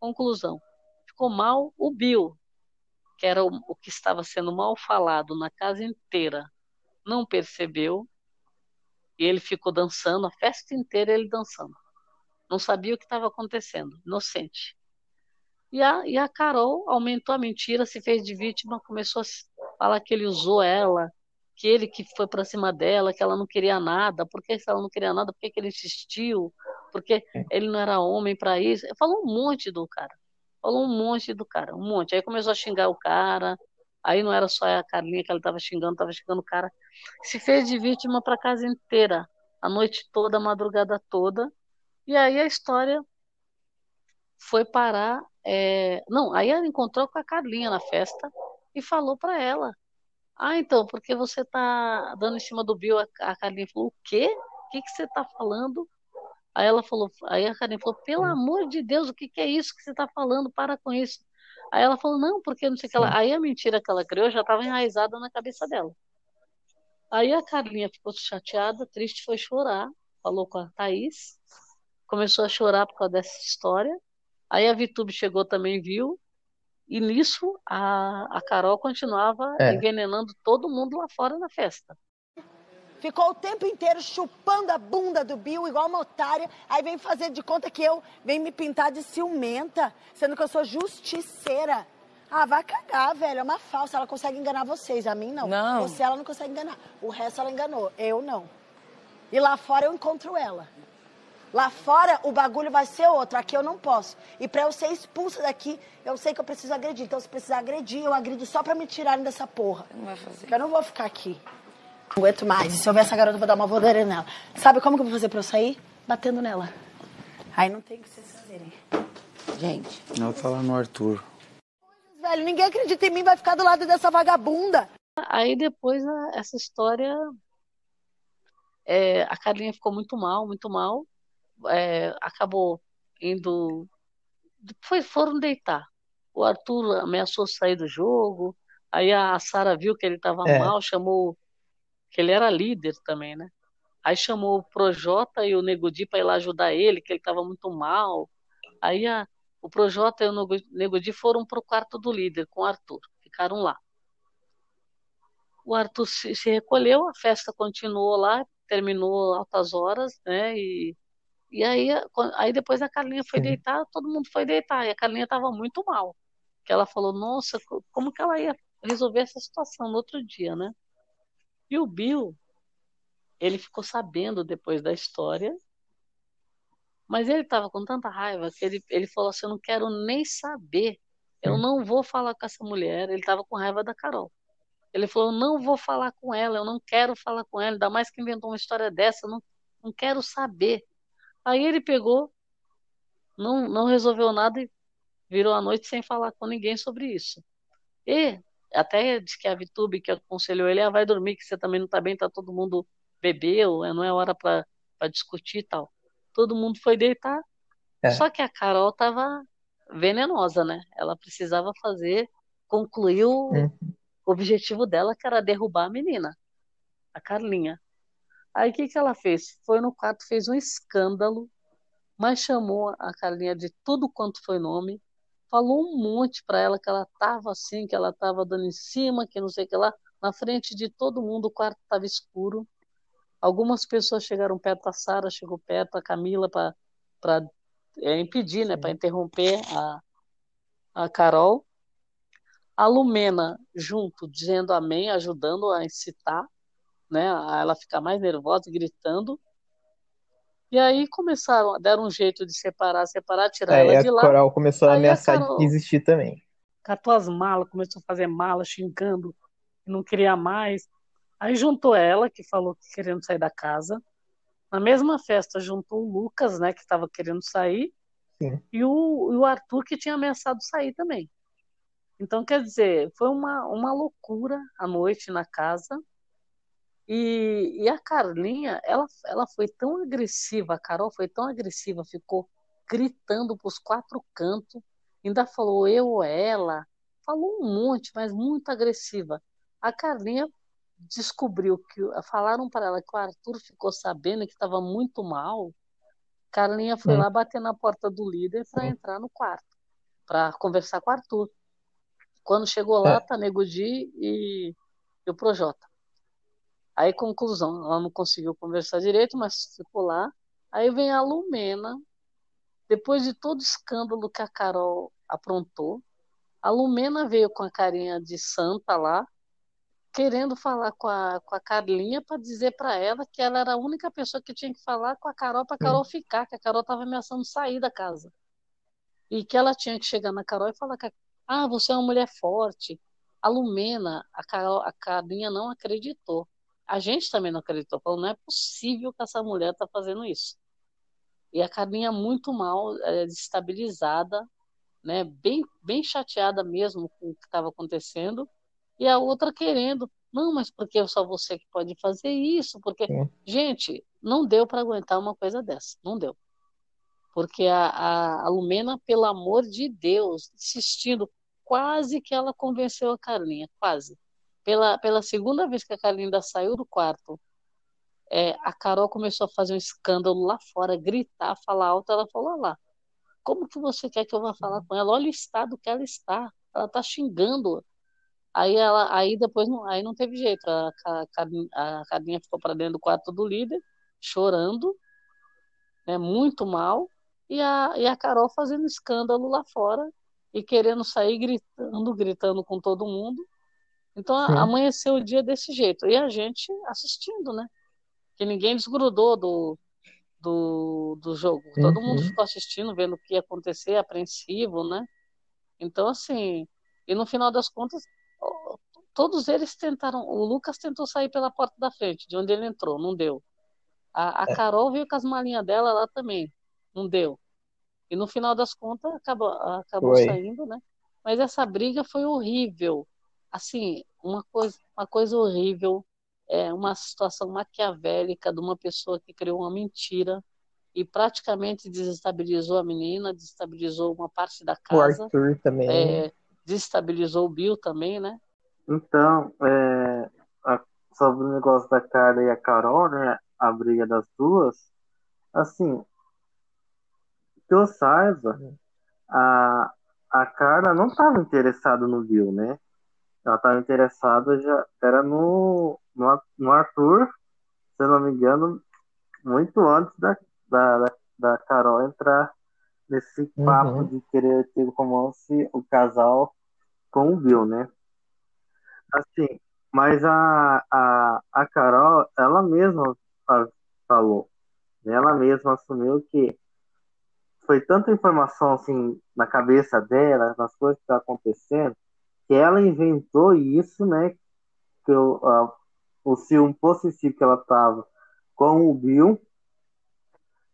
Conclusão, ficou mal o Bill, que era o, o que estava sendo mal falado na casa inteira, não percebeu e ele ficou dançando a festa inteira ele dançando. Não sabia o que estava acontecendo, inocente. E a, e a Carol aumentou a mentira, se fez de vítima, começou a falar que ele usou ela, que ele que foi para cima dela, que ela não queria nada. Por que ela não queria nada? Por que, que ele insistiu? Porque ele não era homem para isso. Falou um monte do cara. Falou um monte do cara, um monte. Aí começou a xingar o cara. Aí não era só a Carlinha que ela estava xingando, estava xingando o cara. Se fez de vítima para casa inteira, a noite toda, a madrugada toda. E aí a história foi parar. É... Não, aí ela encontrou com a Carlinha na festa e falou para ela: Ah, então, porque você tá dando em cima do Bill? A Carlinha falou: O quê? O que, que você tá falando? Aí ela falou, aí a Carlinha falou: Pelo amor de Deus, o que, que é isso que você tá falando? Para com isso. Aí ela falou: Não, porque não sei o que ela. Aí a mentira que ela criou já estava enraizada na cabeça dela. Aí a Carlinha ficou chateada, triste, foi chorar, falou com a Thaís, começou a chorar por causa dessa história. Aí a Vitube chegou também, viu, e nisso a, a Carol continuava É. envenenando todo mundo lá fora na festa. Ficou o tempo inteiro chupando a bunda do Bill igual uma otária. Aí vem fazer de conta que eu vem me pintar de ciumenta, sendo que eu sou justiceira. Ah, vai cagar, velho. É uma falsa. Ela consegue enganar vocês. A mim, não. Não. Você, ela não consegue enganar. O resto, ela enganou. Eu, não. E lá fora, eu encontro ela. Lá fora, o bagulho vai ser outro. Aqui, eu não posso. E pra eu ser expulsa daqui, eu sei que eu preciso agredir. Então, se precisar agredir, eu agrido só pra me tirarem dessa porra. Não vai fazer. Porque eu não vou ficar aqui. Não aguento mais. E se eu ver essa garota, eu vou dar uma voadeira nela. Sabe como que eu vou fazer pra eu sair? Batendo nela. Aí não tem o que vocês fazerem. Gente, Ela tá lá no Arthur. Velho, ninguém acredita em mim, vai ficar do lado dessa vagabunda. Aí depois a- essa história, é, a Carlinha ficou muito mal, muito mal, é, acabou indo, foi, foram deitar. O Arthur ameaçou sair do jogo, aí a Sara viu que ele estava É. mal, chamou, que ele era líder também, né? Aí chamou o Projota e o Nego Di para ir lá ajudar ele, que ele estava muito mal. Aí a, o Projota e o Nego- Nego Di foram pro quarto do líder com o Arthur, ficaram lá. O Arthur se, se recolheu, a festa continuou lá, terminou altas horas, né? E, e aí, aí depois a Carlinha foi Sim. deitar, todo mundo foi deitar, e a Carlinha estava muito mal. Que ela falou, nossa, co- como que ela ia resolver essa situação no outro dia, né? E o Bill, ele ficou sabendo depois da história, mas ele estava com tanta raiva que ele, ele falou assim, eu não quero nem saber, eu não vou falar com essa mulher. Ele estava com raiva da Carol. Ele falou, eu não vou falar com ela, eu não quero falar com ela, ainda mais que inventou uma história dessa, eu não, não quero saber. Aí ele pegou, não, não resolveu nada e virou a noite sem falar com ninguém sobre isso. E até disse que a Vitube que aconselhou ele, ah, vai dormir, que você também não está bem, tá todo mundo bebeu, não é hora para discutir e tal. Todo mundo foi deitar, É. só que a Carol estava venenosa, né? Ela precisava fazer, concluir o, Uhum. o objetivo dela, que era derrubar a menina, a Carlinha. Aí o que, que ela fez? Foi no quarto, fez um escândalo, mas chamou a Carlinha de tudo quanto foi nome, falou um monte para ela que ela estava assim, que ela estava dando em cima, que não sei o que lá. Na frente de todo mundo, o quarto estava escuro. Algumas pessoas chegaram perto, a Sara chegou perto, a Camila, para é, impedir, né, para interromper a, a Carol. A Lumena junto, dizendo amém, ajudando a incitar, né, a ela ficar mais nervosa, gritando. E aí começaram, deram um jeito de separar, separar, tirar Aí ela a de lá. Coral começou a Aí a ameaçar Carol- de desistir também. catou as malas, começou a fazer mala, xingando, não queria mais. Aí juntou ela, que falou que querendo sair da casa. Na mesma festa juntou o Lucas, né, que estava querendo sair, Sim. e o, e o Arthur, que tinha ameaçado sair também. Então, quer dizer, foi uma, uma loucura a noite na casa. E, e a Carlinha, ela, ela foi tão agressiva, a Carol foi tão agressiva, ficou gritando para os quatro cantos, ainda falou eu ou ela, falou um monte, mas muito agressiva. A Carlinha descobriu que falaram para ela que o Arthur ficou sabendo que estava muito mal. Carlinha foi Hum. lá bater na porta do líder para Sim. entrar no quarto, para conversar com o Arthur. Quando chegou lá, É. tá Nego Di e, e o Projota. Aí, conclusão, ela não conseguiu conversar direito, mas ficou lá. Aí vem a Lumena, depois de todo o escândalo que a Carol aprontou, a Lumena veio com a carinha de santa lá, querendo falar com a, com a Carlinha para dizer para ela que ela era a única pessoa que tinha que falar com a Carol para a Carol ficar, que a Carol estava ameaçando sair da casa. E que ela tinha que chegar na Carol e falar que, ah, você é uma mulher forte. A Lumena, a, Carol, a Carlinha não acreditou. A gente também não acreditou, falou, não é possível que essa mulher está fazendo isso. E a Carlinha muito mal, é, desestabilizada, né, bem, bem chateada mesmo com o que estava acontecendo, e a outra querendo, não, mas porque é só você que pode fazer isso, porque, Sim. gente, não deu para aguentar uma coisa dessa, não deu. Porque a, a, a Lumena, pelo amor de Deus, insistindo, quase que ela convenceu a Carlinha, quase. Pela, pela segunda vez que a Carlinha saiu do quarto, é, a Carol começou a fazer um escândalo lá fora, gritar, falar alto. Ela falou: "Olha lá, como que você quer que eu vá falar com ela? Olha o estado que ela está. Ela está xingando. Aí ela, aí depois não, aí não teve jeito. A, a, a Carlinha ficou para dentro do quarto do líder, chorando, né, muito mal, e a, e a Carol fazendo escândalo lá fora e querendo sair gritando, gritando com todo mundo. Então Sim. amanheceu o dia desse jeito. E a gente assistindo, né? Que ninguém desgrudou do, do, do jogo. Todo mundo ficou assistindo, vendo o que ia acontecer, apreensivo, né? Então, assim, e no final das contas, todos eles tentaram. O Lucas tentou sair pela porta da frente, de onde ele entrou, não deu. A, a É. Carol veio com as malinhas dela lá também, não deu. E no final das contas, acabou, acabou Foi. saindo, né? Mas essa briga foi horrível. Assim, uma coisa, uma coisa horrível. É uma situação maquiavélica de uma pessoa que criou uma mentira e praticamente desestabilizou a menina, desestabilizou uma parte da O casa, Arthur também. é, desestabilizou o Bill também, né? Então, é, a- sobre o negócio da Carla e a Carol, né? A briga das duas, assim, que eu saiba, a, a Carla não estava interessada no Bill, né? Ela estava interessada já era no, no, no Arthur, se eu não me engano, muito antes da, da, da, Carol entrar nesse Uhum. papo de querer ter romance o casal com o Bill, né? Assim, mas a, a, a Carol, ela mesma fa- falou, né? ela mesma assumiu que foi tanta informação assim na cabeça dela, nas coisas que estavam acontecendo, que ela inventou isso, né? Que a, o ciúme possessivo que ela tava com o Bill,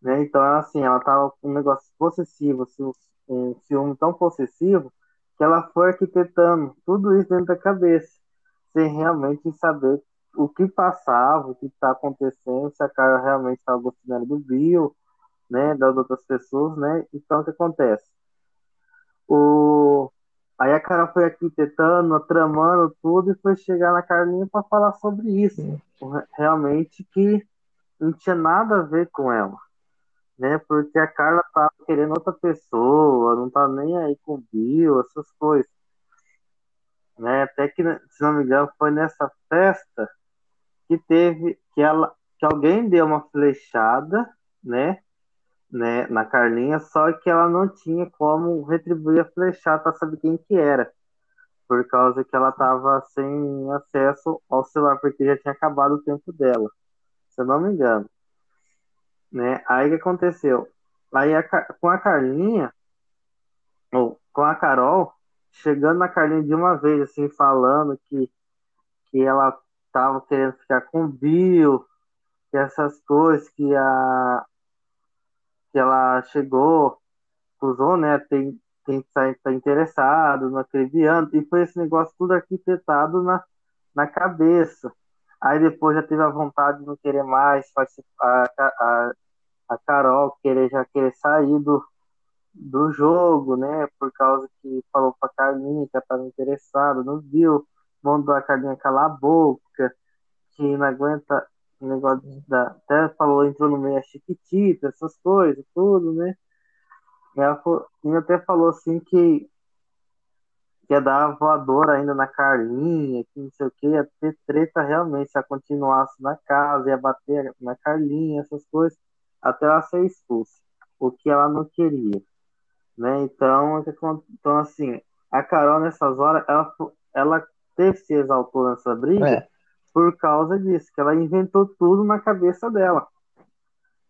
né? Então, assim, ela tava com um negócio possessivo, assim, um ciúme tão possessivo, que ela foi arquitetando tudo isso dentro da cabeça, sem realmente saber o que passava, o que está acontecendo, se a cara realmente estava gostando do Bill, né, das outras pessoas, né? Então, o que acontece? O... Aí a cara foi arquitetando, tramando tudo e foi chegar na Carlinha para falar sobre isso. Realmente que não tinha nada a ver com ela. né? Porque a Carla tava querendo outra pessoa, não tá nem aí com o Bill, essas coisas. Né? Até que, se não me engano, foi nessa festa que teve que ela que alguém deu uma flechada, né? Né, na Carlinha, só que ela não tinha como retribuir a flechada para saber quem que era por causa que ela estava sem acesso ao celular, porque já tinha acabado o tempo dela, se eu não me engano. Né? Aí que aconteceu? Aí a, com a Carlinha, ou com a Carol, chegando na Carlinha de uma vez, assim, falando que, que ela estava querendo ficar com o Bill, que essas coisas, que a que ela chegou, usou, né, tem, quem está tá interessado naquele ano, e foi esse negócio tudo arquitetado na, na cabeça. Aí depois já teve a vontade de não querer mais, a, a, a Carol querer já querer sair do, do jogo, né? Por causa que falou pra Carlinha que estava interessado, não viu, mandou a Carlinha calar a boca, que não aguenta o negócio da. Até falou, entrou no meio a chiquitita, essas coisas, tudo, né? Ela até falou assim que ia dar voadora ainda na Carlinha, que não sei o que, ia ter treta realmente se ela continuasse na casa, ia bater na Carlinha, essas coisas, até ela ser expulsa, o que ela não queria. Né? Então, é então, assim, a Carol nessas horas, ela, ela teve se exaltou nessa briga é. Por causa disso, que ela inventou tudo na cabeça dela.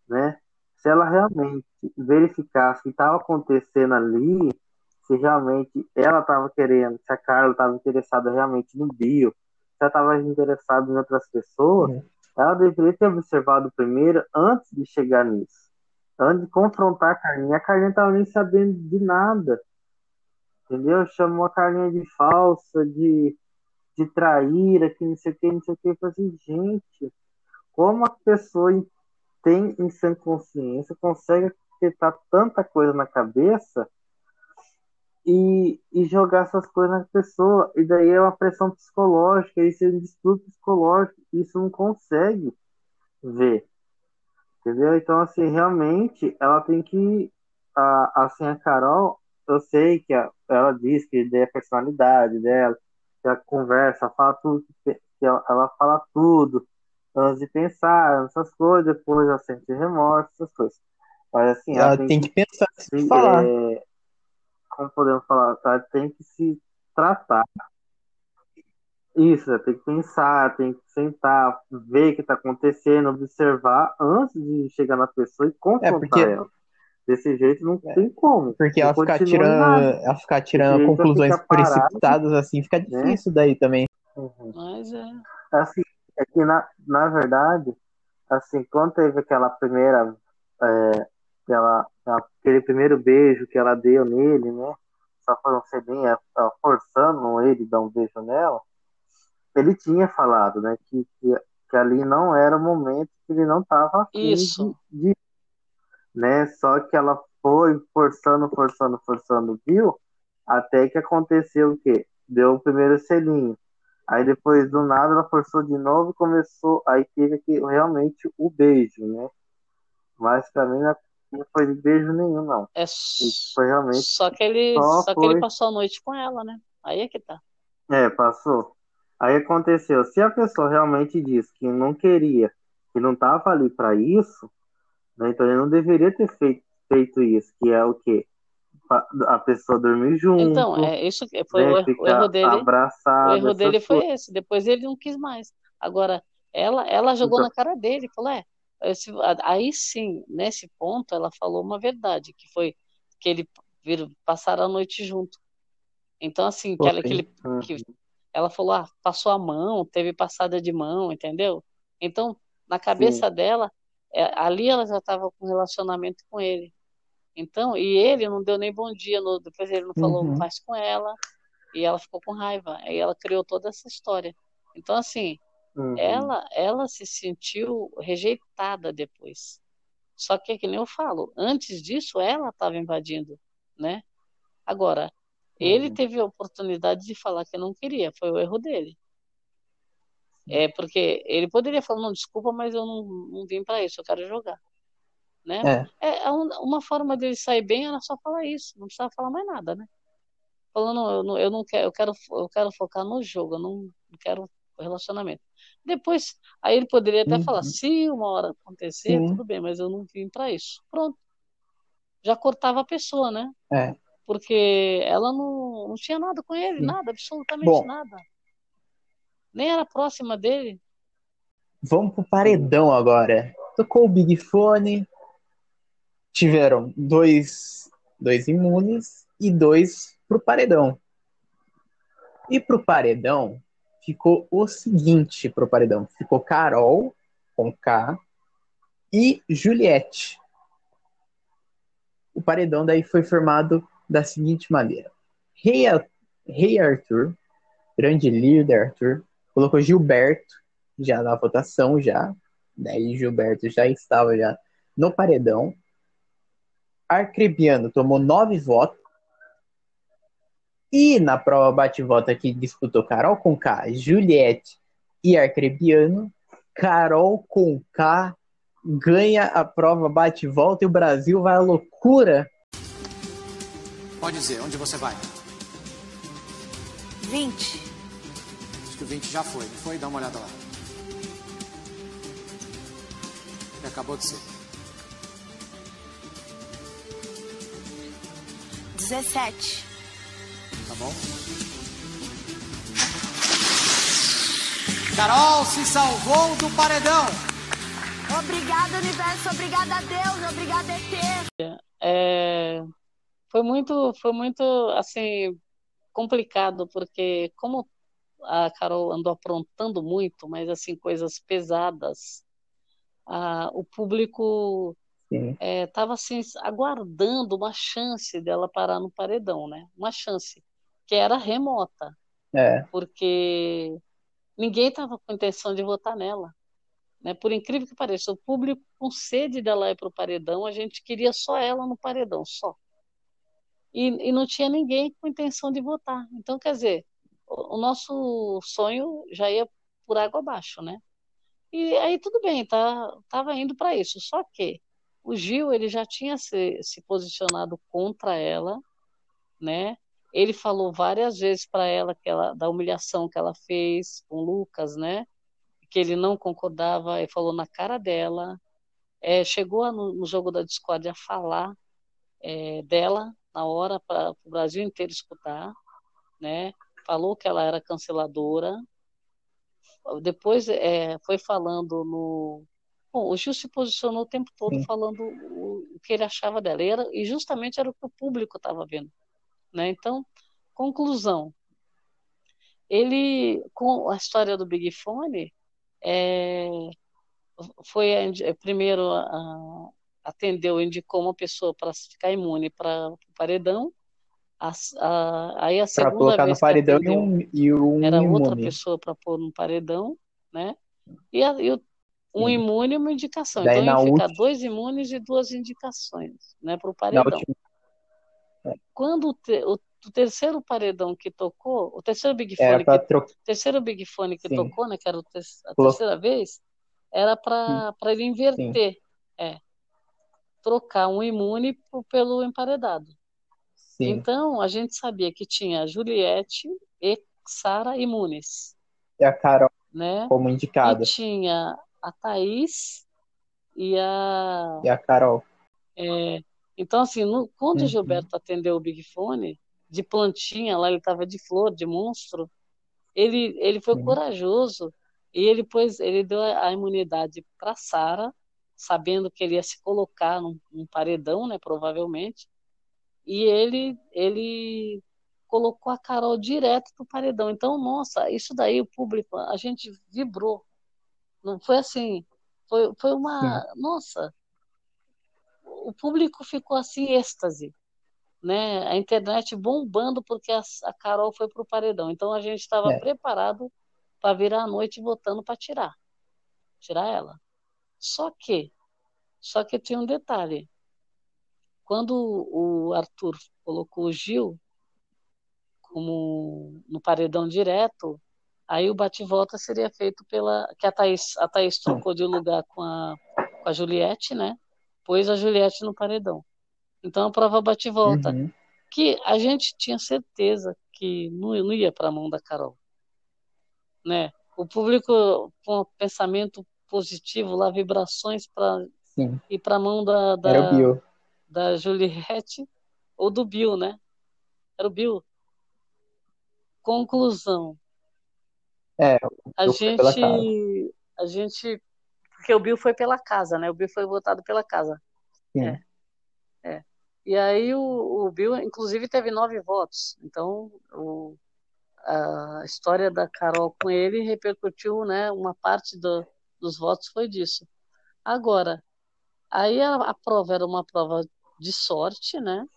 Né? Se ela realmente verificasse o que estava acontecendo ali, se realmente ela estava querendo, se a Carla estava interessada realmente no Bio, se ela estava interessada em outras pessoas, uhum. ela deveria ter observado primeiro antes de chegar nisso. Antes de confrontar a Carlinha. A Carlinha estava nem sabendo de nada. Entendeu? Chamou a Carlinha de falsa, de, de traíra, que não sei o que, não sei o que. Eu falei assim, gente, como a pessoa tem em sã consciência consegue aceitar tanta coisa na cabeça e, e jogar essas coisas na pessoa. E daí é uma pressão psicológica, isso é um distúrbio psicológico, isso não consegue ver. Entendeu? Então, assim, realmente, ela tem que. A, assim, a Carol, eu sei que a, ela diz que é a personalidade dela, ela conversa, fala tudo, que ela, fala tudo antes de pensar nessas coisas, depois ela sente remorso, essas coisas. Mas assim, ela, ela tem, tem, que, pensar se falar. É, como podemos falar, ela tem que se tratar. Isso, ela tem que pensar, tem que sentar, ver o que está acontecendo, observar antes de chegar na pessoa e confrontar é porque... ela. Desse jeito não é. tem como. Porque ela ficar, tirando, ela ficar tirando conclusões precipitadas assim, fica né? difícil né? daí também. Uhum. Mas é. Assim, é que na, na verdade, assim, quando teve aquela primeira é, aquela, aquele primeiro beijo que ela deu nele, né? Só foram ser bem forçando ele dar um beijo nela. Ele tinha falado, né? Que, que, que ali não era o momento que ele não estava Isso. De, de, né? Só que ela foi forçando, forçando, forçando, viu? Até que aconteceu o quê? Deu o primeiro selinho. Aí depois do nada ela forçou de novo e começou. Aí teve aqui realmente o beijo, né? Mas pra mim não foi de beijo nenhum, não. É Isso foi realmente. Só que ele, só, só que ele passou a noite com ela, né? Aí é que tá. É, passou. Aí aconteceu. Se a pessoa realmente disse que não queria, que não tava ali para isso, né, então ele não deveria ter feito, feito isso, que é o quê? a pessoa dormir junto. Então, é isso foi né, o, o, erro dele. Abraçado, o erro dele foi esse. Depois ele não quis mais. Agora, ela, ela jogou então, na cara dele, falou: é, esse, aí sim, nesse ponto, ela falou uma verdade, que foi que ele viram, passaram a noite junto. Então, assim, que ela, que, ele, que ela falou, ah, passou a mão, teve passada de mão, entendeu? Então, na cabeça sim. dela, ali ela já estava com relacionamento com ele. Então, e ele não deu nem bom dia, no, depois ele não falou uhum. mais com ela, e ela ficou com raiva. Aí ela criou toda essa história. Então, assim, uhum. ela, ela se sentiu rejeitada depois. Só que, que nem eu falo, antes disso, ela estava invadindo, né? Agora, uhum. ele teve a oportunidade de falar que não queria, foi o erro dele. É porque ele poderia falar, não, desculpa, mas eu não, não vim para isso, eu quero jogar. né? É. é uma forma dele sair bem era só falar isso, não precisava falar mais nada, né? Falando, eu não, eu não quero, eu quero, eu quero focar no jogo, eu não, não quero relacionamento. Depois, aí ele poderia até uhum. falar, se uma hora acontecer, Sim. tudo bem, mas eu não vim para isso. Pronto. Já cortava a pessoa, né? É. Porque ela não, não tinha nada com ele, Sim. nada, absolutamente Bom, nada. Nem era próxima dele. Vamos pro paredão agora. Tocou o Big Fone. Tiveram dois, dois imunes e dois pro paredão. E pro paredão ficou o seguinte pro paredão. Ficou Carol com K e Juliette. O paredão daí foi formado da seguinte maneira. Rei, Rei Arthur, grande líder Arthur, colocou Gilberto já na votação já. Daí Gilberto já estava já no paredão. Arcrebiano tomou nove votos. E na prova bate-volta que disputou Carol com K, Juliette e Arcrebiano, Carol com K ganha a prova bate-volta e o Brasil vai à loucura. Pode dizer, onde você vai? 20. Que o 20 já foi, não foi? Dá uma olhada lá. E acabou de ser. 17. Tá bom? Carol se salvou do paredão. Obrigada, universo. Obrigada a Deus. Obrigada, ET. É, foi muito, foi muito, assim, complicado, porque como a Carol andou aprontando muito, mas, assim, coisas pesadas, a, o público estava é, assim aguardando uma chance dela parar no paredão, né? Uma chance que era remota. É. Porque ninguém estava com intenção de votar nela. Né? Por incrível que pareça, o público com sede dela ir para o paredão, a gente queria só ela no paredão, só. E, e não tinha ninguém com intenção de votar. Então, quer dizer, o, nosso sonho já ia por água abaixo, né? E aí tudo bem, tá, tava indo para isso. Só que o Gil ele já tinha se, se posicionado contra ela, né? Ele falou várias vezes para ela que ela da humilhação que ela fez com o Lucas, né? Que ele não concordava e falou na cara dela. É, chegou no, no, jogo da Discord a falar é, dela na hora para o Brasil inteiro escutar, né? Falou que ela era canceladora. Depois é, foi falando no Bom, o Gil se posicionou o tempo todo Sim. falando o, que ele achava dela. E, era, e justamente era o que o público estava vendo. Né? Então, conclusão. Ele, com a história do Big Fone, é, foi primeiro a, atendeu, indicou uma pessoa para ficar imune para o paredão. A, a, aí a segunda pra colocar vez no paredão atendeu, e um, e um era imune. outra pessoa para pôr no paredão, né? E, a, e o, um Sim. imune e uma indicação. Daí, então ia ficar última... dois imunes e duas indicações, né, para o paredão. É. Quando o, te, o do terceiro paredão que tocou, o terceiro Big Fone, que, tro... terceiro Big Fone que Sim. tocou, né, que era a terceira vez, era para ele inverter, Sim. é, trocar um imune pelo emparedado. Sim. Então, a gente sabia que tinha Juliette e Sara imunes. E a Carol né? como indicada. E tinha a Thaís e a... E a Carol. É, então, assim, no, quando uhum. o Gilberto atendeu o Big Fone, de plantinha, lá ele estava de flor, de monstro. Ele, ele foi Sim. corajoso e ele pôs, ele deu a, imunidade para Sara, sabendo que ele ia se colocar num, num, paredão, né, provavelmente. E ele ele colocou a Carol direto do paredão. Então, nossa, isso daí o público, a gente vibrou. Não foi assim, foi, foi uma, Sim. nossa, o público ficou assim êxtase né, a internet bombando porque a, a Carol foi para o paredão. Então a gente estava é. preparado para virar a noite votando para tirar, tirar ela. Só que, só que tinha um detalhe. Quando o Arthur colocou o Gil como no paredão direto, aí o bate-volta seria feito pela que a Thaís, a Thaís trocou de lugar com a, com a Juliette, né? pôs a Juliette no paredão. Então a prova bate e volta. Uhum. Que a gente tinha certeza que não, não ia para a mão da Carol. Né? O público com um pensamento positivo, lá vibrações para ir para a mão da, da. Da Juliette ou do Bill, né? Era o Bill. Conclusão. É, A gente, a gente, porque o Bill foi pela casa, né? O Bill foi votado pela casa. sim. É. E aí o, o Bill, inclusive, teve nove votos. Então, o, a história da Carol com ele repercutiu, né? Uma parte do, dos votos foi disso. Agora, aí a, a prova era uma prova de sorte, né?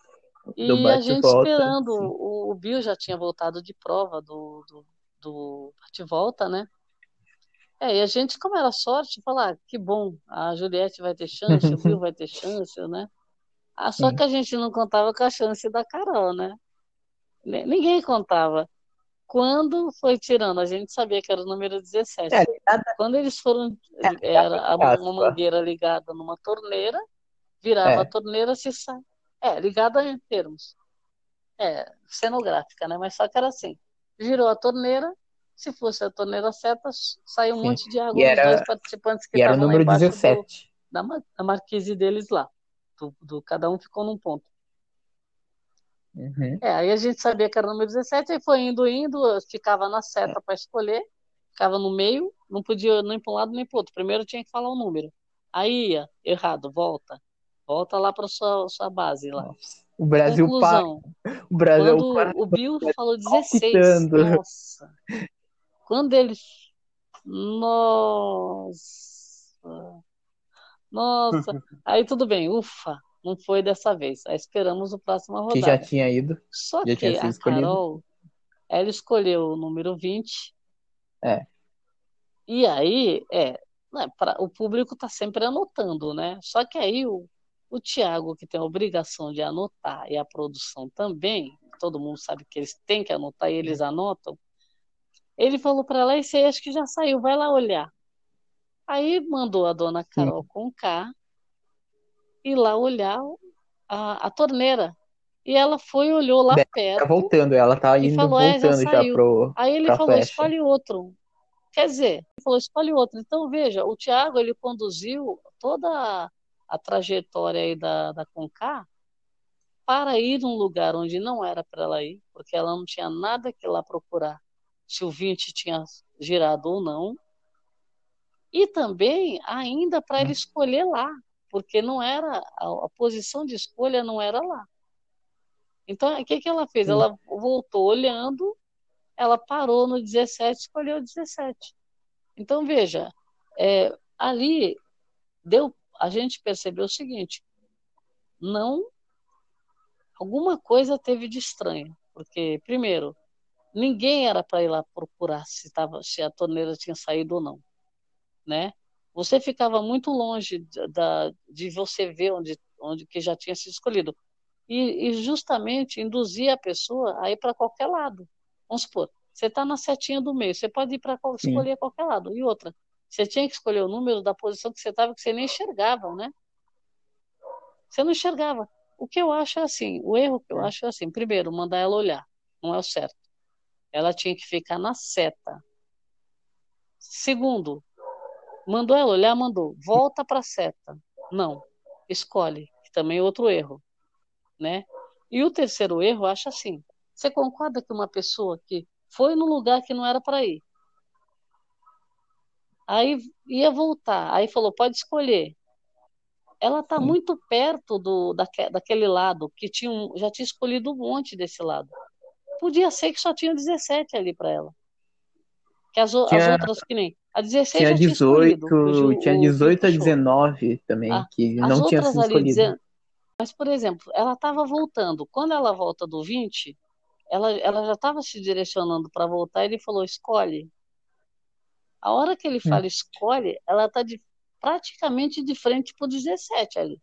E a gente esperando, sim. o, Bill já tinha voltado de prova do, do, do bate-volta, né? É, e a gente, como era sorte, falar, que bom, a Juliette vai ter chance, o Bill vai ter chance, né? Ah, só que a gente não contava com a chance da Carol, né? Ni- Ninguém contava. Quando foi tirando, a gente sabia que era o número 17. É, Quando eles foram, É, era a- uma mangueira ligada numa torneira, virava É. a torneira, se sai. É, ligada em termos. É, cenográfica, né? Mas só que era assim. Girou a torneira, se fosse a torneira certa, saiu um Sim. monte de água E era- dois participantes que e era o número embaixo do- 17. da, ma- da marquise deles lá. Do, do- cada um ficou num ponto. Uhum. É, aí a gente sabia que era o número 17, aí foi indo, indo, ficava na seta para escolher, ficava no meio, não podia nem para um lado nem para outro. Primeiro tinha que falar o número. Aí ia, errado, volta. Volta lá para sua, sua base lá. O Brasil. Conclusão, O Brasil quando para. o Bill falou 16, palpitando. nossa. Quando ele. Nossa. Nossa. Aí tudo bem, ufa, não foi dessa vez. Aí esperamos o próximo Que já rodada. tinha ido. Só já que a escolhido. Carol, ela escolheu o número 20. É. E aí, é, né, pra- o público está sempre anotando, né? Só que aí o, o Tiago, que tem a obrigação de anotar, e a produção também, todo mundo sabe que eles têm que anotar e eles anotam, ele falou para ela, esse aí acho que já saiu, vai lá olhar. Aí mandou a dona Carol com K ir lá olhar a, a torneira. E ela foi, olhou lá Tá perto. voltando, ela tá E indo falou, é, já voltando já, saiu. pro. Aí ele falou, flecha. escolhe outro. Quer dizer, ele falou, escolhe outro. Então, veja, o Tiago, ele conduziu toda a, trajetória aí da, da Conká para ir num lugar onde não era para ela ir, porque ela não tinha nada que lá procurar se o 20 tinha girado ou não. E também ainda para ele escolher lá, porque não era a, a posição de escolha não era lá. Então, o que, que ela fez? Sim. Ela voltou olhando, ela parou no 17, escolheu o 17. Então, veja, é, ali deu, a gente percebeu o seguinte: não, alguma coisa teve de estranho, porque, primeiro, ninguém era para ir lá procurar se, tava, se a torneira tinha saído ou não, né? Você ficava muito longe da, de você ver onde, onde que já tinha sido escolhido. E, e justamente induzia a pessoa a ir para qualquer lado. Vamos supor, você está na setinha do meio, você pode ir para Sim. escolher qualquer lado. E outra, você tinha que escolher o número da posição que você estava, que você nem enxergava, né? Você não enxergava. O que eu acho é assim, o erro que eu acho é assim, primeiro, mandar ela olhar, não é o certo. Ela tinha que ficar na seta. Segundo, mandou ela olhar, mandou, volta para a seta. Não, escolhe, que também é outro erro, né? E o terceiro erro, eu acho assim, você concorda que uma pessoa que foi no lugar que não era para ir, aí ia voltar, aí falou, pode escolher. Ela está muito perto do, daque, daquele lado, que tinha um, já tinha escolhido um monte desse lado. Podia ser que só tinha 17 ali para ela. Que as, Tinha- as outras que nem. A 16 Tinha tinha 18, escolhido. tinha o 18 a Gil puxou. 19 também, Ah, que não tinha sido escolhido. Mas, por exemplo, ela estava voltando. Quando ela volta do 20, ela, ela já estava se direcionando para voltar. Ele falou: escolhe. A hora que ele Hum. fala escolhe, ela está de, praticamente de frente para o 17 ali.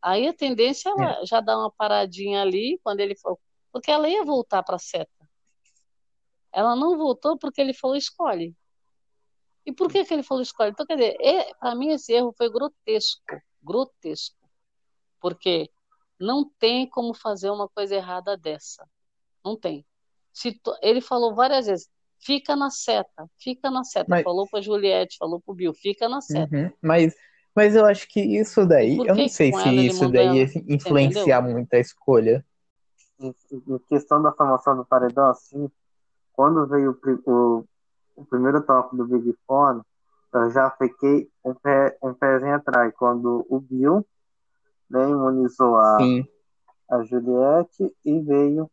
Aí a tendência é ela já dar uma paradinha ali quando ele falou, porque ela ia voltar para a seta. Ela não voltou porque ele falou escolhe. E por que, que ele falou escolhe? Então, quer dizer, é, para mim esse erro foi grotesco, grotesco. Porque não tem como fazer uma coisa errada dessa. Não tem. Se ele falou várias vezes, fica na seta, fica na seta. Mas- Falou para Juliette, falou para o Bill, fica na seta. Uhum. Mas, mas eu acho que isso daí, Por eu que não que sei se isso daí ia influenciar muito a escolha. em, em questão da formação do paredão, assim, quando veio o, o, o primeiro toque do Big Fone, eu já fiquei um, pé, um pezinho atrás. Quando o Bill né, imunizou a, Sim. a Juliette e veio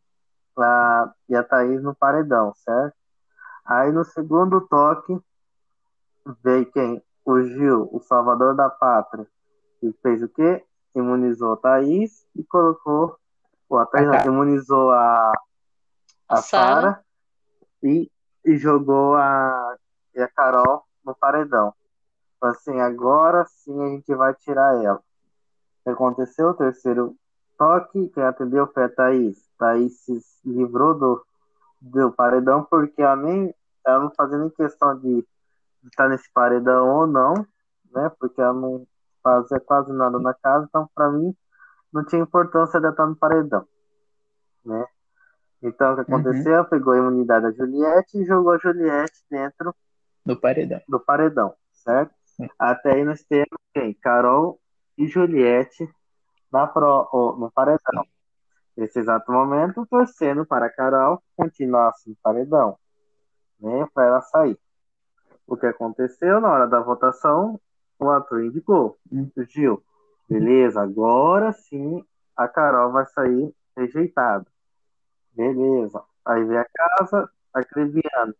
a, e a Thaís no paredão, certo? Aí no segundo toque veio quem? O Gil, o salvador da pátria. E fez o quê? Imunizou a Thaís e colocou. O a Thaís, não, imunizou a, a Sara. E, e jogou a, e a Carol no paredão. Então, Assim, agora sim a gente vai tirar ela. O que aconteceu? O terceiro toque, quem atendeu foi a Thaís. Thaís se livrou do, do paredão porque ela nem ela não fazia nem questão de, de estar nesse paredão ou não, né? Porque ela não fazia quase nada na casa, então para mim não tinha importância de estar no paredão, né? Então o que aconteceu? Ela Pegou a imunidade da Juliette e jogou a Juliette dentro Do paredão. do paredão, certo? Até aí nós temos quem? Carol e Juliette na pro, no paredão. Nesse exato momento, torcendo para Carol continuasse no paredão, né? Para ela sair. O que aconteceu na hora da votação, o ator indicou. Gil, beleza, agora sim a Carol vai sair rejeitada. Beleza. Aí vem a casa, acribiando.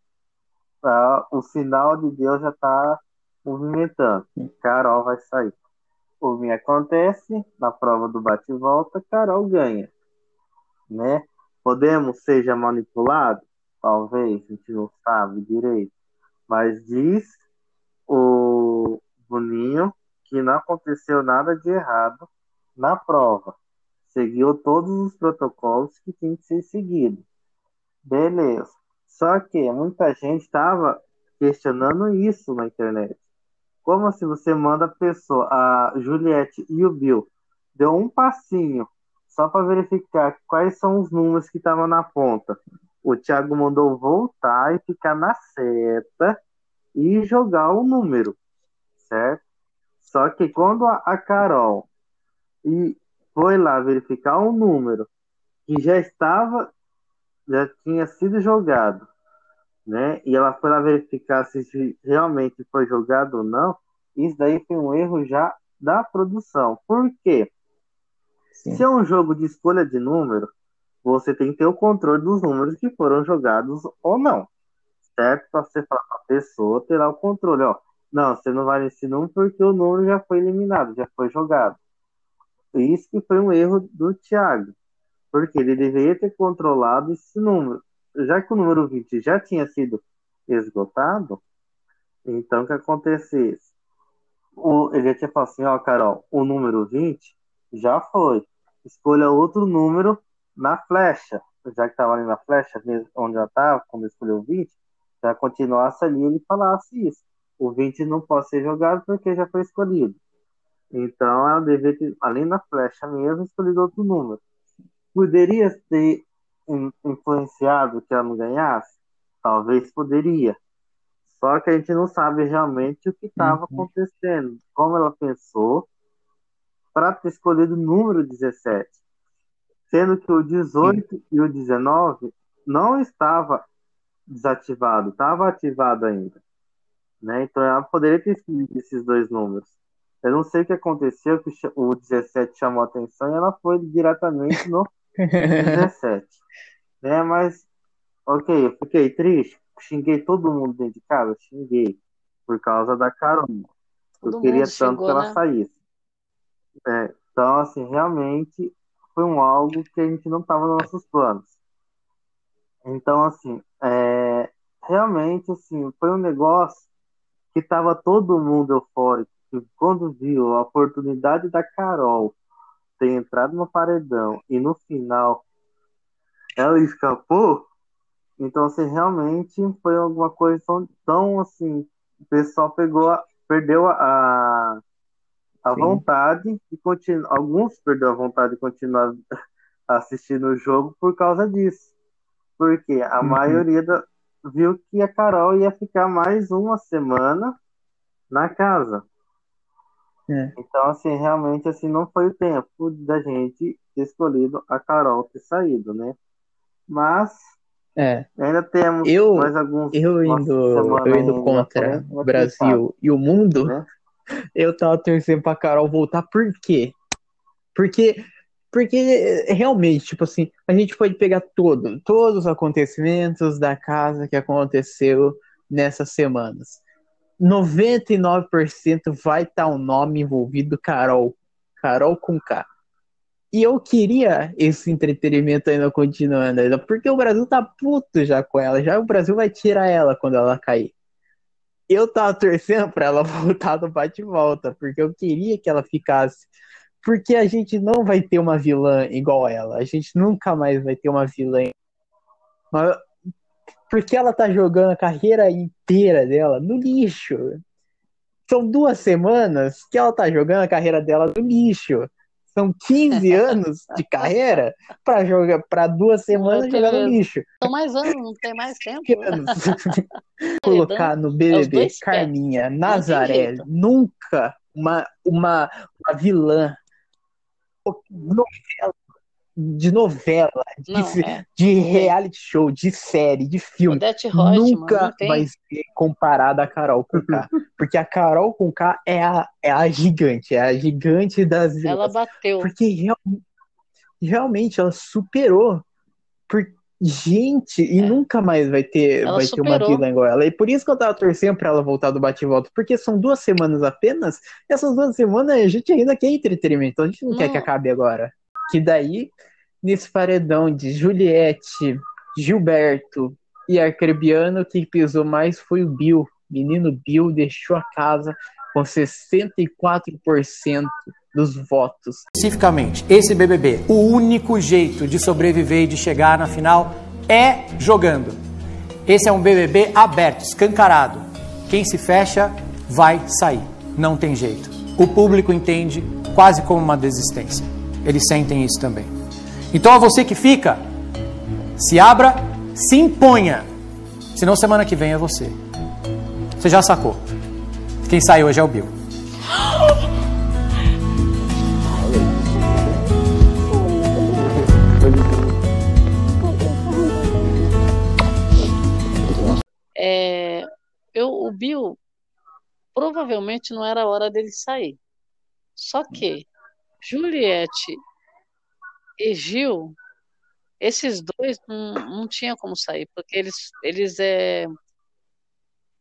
Tá, o sinal de Deus já está movimentando. Carol vai sair. O que acontece na prova do bate e volta, Carol ganha, né? Podemos seja manipulado, talvez a gente não sabe direito, mas diz o Boninho que não aconteceu nada de errado na prova. Seguiu todos os protocolos que tinham que ser seguidos. Beleza. Só que muita gente estava questionando isso na internet. Como se você manda a pessoa, a Juliette e o Bill, deu um passinho só para verificar quais são os números que estavam na ponta. O Thiago mandou voltar e ficar na seta e jogar o número, certo? Só que quando a, Carol e foi lá verificar um número que já estava, já tinha sido jogado, né? E ela foi lá verificar se realmente foi jogado ou não. Isso daí foi um erro já da produção. Por quê? Se é um jogo de escolha de número, você tem que ter o controle dos números que foram jogados ou não. Certo? Para você falar para a pessoa, terá o controle. Ó, não, você não vai nesse número porque o número já foi eliminado, já foi jogado. Isso que foi um erro do Thiago. Porque ele deveria ter controlado esse número. Já que o número 20 já tinha sido esgotado, então o que acontecesse? O, ele tinha falado assim, ó, Carol, o número 20 já foi. Escolha outro número na flecha. Já que estava ali na flecha, onde já estava, quando escolheu o 20, já continuasse ali ele falasse isso. O 20 não pode ser jogado porque já foi escolhido. Então ela deveria ter, além da flecha mesmo, escolhido outro número. Poderia ter in- influenciado que ela não ganhasse? Talvez poderia. Só que a gente não sabe realmente o que estava Uhum. acontecendo, como ela pensou para ter escolhido o número 17. Sendo que o 18 e o 19 não estava desativado, estava ativado ainda. Né? Então ela poderia ter escolhido esses dois números. Eu não sei o que aconteceu, que o 17 chamou a atenção e ela foi diretamente no 17. Né? Mas, ok, eu fiquei triste, xinguei todo mundo dentro de casa, xinguei, por causa da Carol. Eu queria tanto que ela né? saísse. É, então, assim, realmente foi um algo que a gente não estava nos nossos planos. Então, assim, é, realmente, assim, foi um negócio que estava todo mundo eufórico. Quando viu a oportunidade da Carol ter entrado no paredão e no final ela escapou, então, assim, realmente foi alguma coisa tão, tão assim, o pessoal pegou, a- perdeu a Sim. vontade de continuar. Alguns perderam a vontade de continuar assistindo o jogo por causa disso. Porque a Uhum. maioria da- viu que a Carol ia ficar mais uma semana na casa. É. Então, assim, realmente, assim, não foi o tempo da gente ter escolhido a Carol ter saído, né? Mas É, ainda temos Eu- mais alguns. eu indo, eu indo contra o quem Brasil e o mundo, né? Eu tava torcendo pra Carol voltar, por quê? Porque, porque realmente, tipo assim, a gente pode pegar todo, todos os acontecimentos da casa que aconteceu nessas semanas. 99% vai estar o nome envolvido Carol. Carol com K. E eu queria esse entretenimento ainda continuando, ainda, porque o Brasil tá puto já com ela. Já o Brasil vai tirar ela quando ela cair. Eu tava torcendo pra ela voltar do bate-volta, porque eu queria que ela ficasse. Porque a gente não vai ter uma vilã igual ela. A gente nunca mais vai ter uma vilã. Mas- Porque ela tá jogando a carreira inteira dela no lixo. São duas semanas que ela tá jogando a carreira dela no lixo. São 15 anos de carreira para jogar para duas semanas jogar no lixo. São mais anos, não tem mais tempo. anos. Colocar no BBB Carminha, Nazaré, nunca uma, uma, uma vilã novela, de novela, de, Não, é. de reality show, de série, de filme. Reutemann, Nunca tem. vai ser comparada a Carol com K. Porque a Carol com K é a, é a gigante, é a gigante das. Ela bateu. Porque real- realmente ela superou. Por gente, e nunca mais vai ter, É. Ela vai ter uma vilã igual ela. E por isso que eu tava torcendo pra ela voltar do bate-volta. Porque são duas semanas apenas. E essas duas semanas a gente ainda quer entretenimento. Então a gente não, quer Não. que acabe agora. Que daí, nesse paredão de Juliette, Gilberto e Arcrebiano, quem pisou mais foi o Bill. Menino Bill deixou a casa com 64% dos votos. Especificamente, esse BBB, o único jeito de sobreviver e de chegar na final é jogando. Esse é um BBB aberto, escancarado. Quem se fecha vai sair. Não tem jeito. O público entende quase como uma desistência. Eles sentem isso também. Então, a você que fica, se abra, se imponha. Senão, semana que vem é você. Você já sacou. Quem sai hoje é o Bill. É, eu, o Bill provavelmente não era a hora dele sair. Só que Juliette e Gil, esses dois não, não tinha como sair, porque eles, eles é,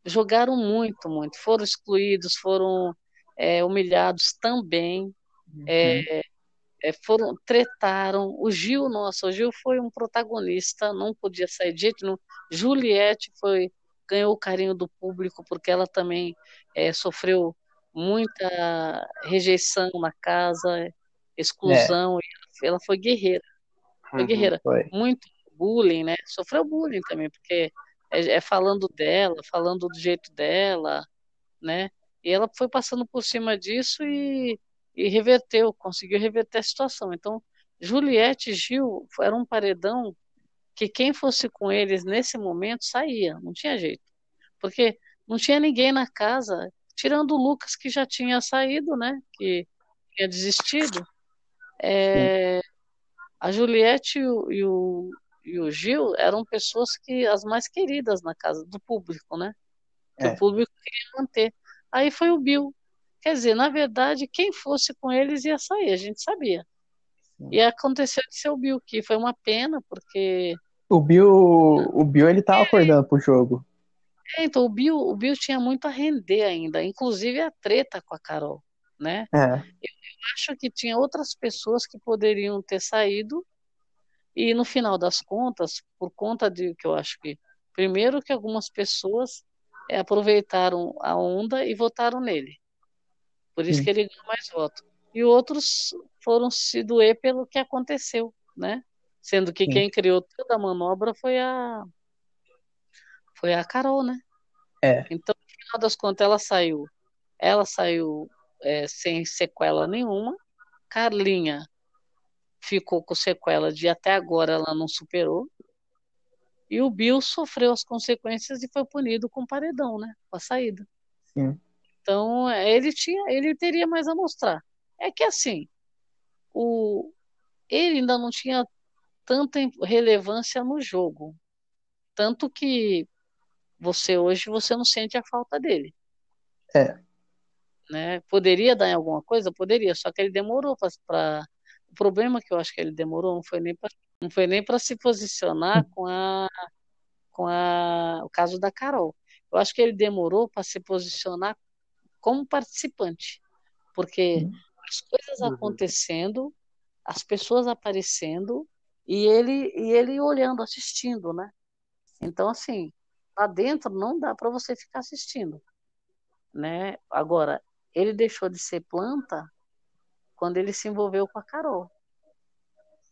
jogaram muito, muito. Foram excluídos, foram é, humilhados também. É, é, foram tretaram. O Gil, nossa, o Gil foi um protagonista, não podia sair de jeito nenhum. Juliette foi ganhou o carinho do público porque ela também é, sofreu muita rejeição na casa, exclusão. e Ela foi guerreira, foi Uhum. guerreira. Foi. Muito bullying, né? Sofreu bullying também porque é, é falando dela, falando do jeito dela, né? E ela foi passando por cima disso e, e reverteu, conseguiu reverter a situação. Então, Juliette e Gil era um paredão que quem fosse com eles nesse momento saía, não tinha jeito. Porque não tinha ninguém na casa, tirando o Lucas que já tinha saído, né? Que tinha desistido. É, a Juliette e o, e, o, e o Gil eram pessoas que as mais queridas na casa do público, né? É. o público queria manter. Aí foi o Bill. Quer dizer, na verdade, quem fosse com eles ia sair, a gente sabia. E aconteceu de ser o Bill, que foi uma pena, porque O Bill, o Bill ele tava acordando pro jogo. É, então o Bill, o Bill tinha muito a render ainda, inclusive a treta com a Carol, né? É. Acho que tinha outras pessoas que poderiam ter saído e no final das contas, por conta de que eu acho que primeiro que algumas pessoas é, aproveitaram a onda e votaram nele, por isso Sim. que ele ganhou mais votos. E outros foram se doer pelo que aconteceu, né? Sendo que Sim. quem criou toda a manobra foi a foi a Carol, né? É. Então, no final das contas, ela saiu. Ela saiu é, sem sequela nenhuma. Carlinha ficou com sequela de até agora ela não superou. E o Bill sofreu as consequências e foi punido com paredão, né? Com a saída. Sim. Então, ele tinha, ele teria mais a mostrar. É que assim, o, ele ainda não tinha tanta relevância no jogo. Tanto que você hoje você não sente a falta dele. É. Né? Poderia dar em alguma coisa? Poderia, só que ele demorou para. O problema que eu acho que ele demorou não foi nem para não foi nem para se posicionar com a com a o caso da Carol. Eu acho que ele demorou para se posicionar como participante, porque as coisas Uhum. acontecendo, as pessoas aparecendo e ele e ele olhando, assistindo, né? Então assim, lá dentro não dá para você ficar assistindo, né? Agora, ele deixou de ser planta quando ele se envolveu com a Carol.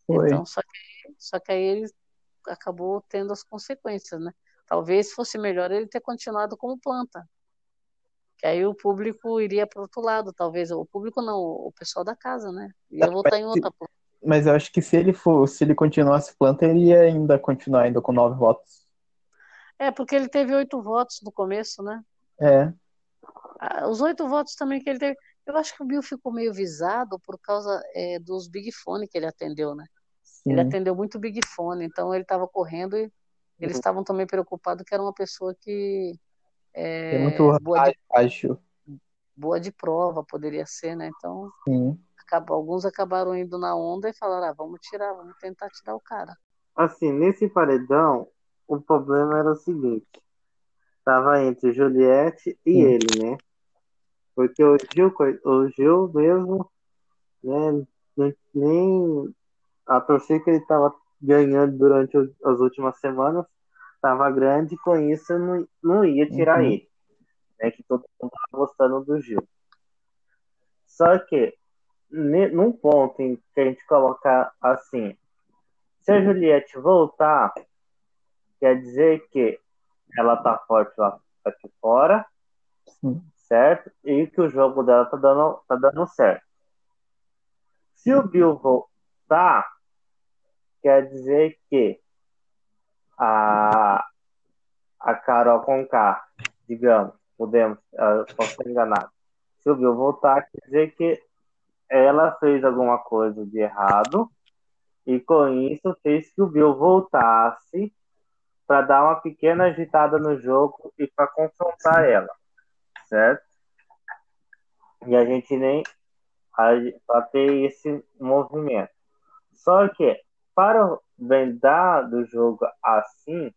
Foi. Então, só que, só que aí ele acabou tendo as consequências, né? Talvez fosse melhor ele ter continuado como planta. Que aí o público iria para outro lado, talvez. O público não, o pessoal da casa, né? Ia votar em outra planta. Mas eu acho que se ele for, se ele continuasse planta, ele ia ainda continuar ainda com nove votos. É, porque ele teve oito votos no começo, né? É. Os oito votos também que ele teve. Eu acho que o Bill ficou meio visado por causa é, dos Big Fone que ele atendeu, né? Ele Sim. atendeu muito Big Fone, então ele estava correndo e eles estavam também preocupados que era uma pessoa que é, É muito boa, de, ágil. boa de prova, poderia ser, né? Então, Sim. acaba- alguns acabaram indo na onda e falaram, ah, vamos tirar, vamos tentar tirar o cara. Assim, nesse paredão, o problema era o seguinte: tava entre Juliette e Sim. ele, né? Porque o Gil, o Gil mesmo, né, nem- a torcida que ele tava ganhando durante as últimas semanas tava grande, com isso não, não ia tirar Uhum. ele, né? Que todo mundo tava gostando do Gil. Só que, num ponto em que a gente colocar assim, se a Juliette voltar, quer dizer que ela tá forte lá aqui fora, Sim. certo? E que o jogo dela tá dando, tá dando certo. Se o Bill voltar, quer dizer que a, a Carol Conká, digamos, podemos, posso estar enganado. Se o Bill voltar, quer dizer que ela fez alguma coisa de errado e com isso fez que o Bill voltasse para dar uma pequena agitada no jogo e para confrontar ela, certo? E a gente nem para ter esse movimento. Só que para vendar do jogo assim,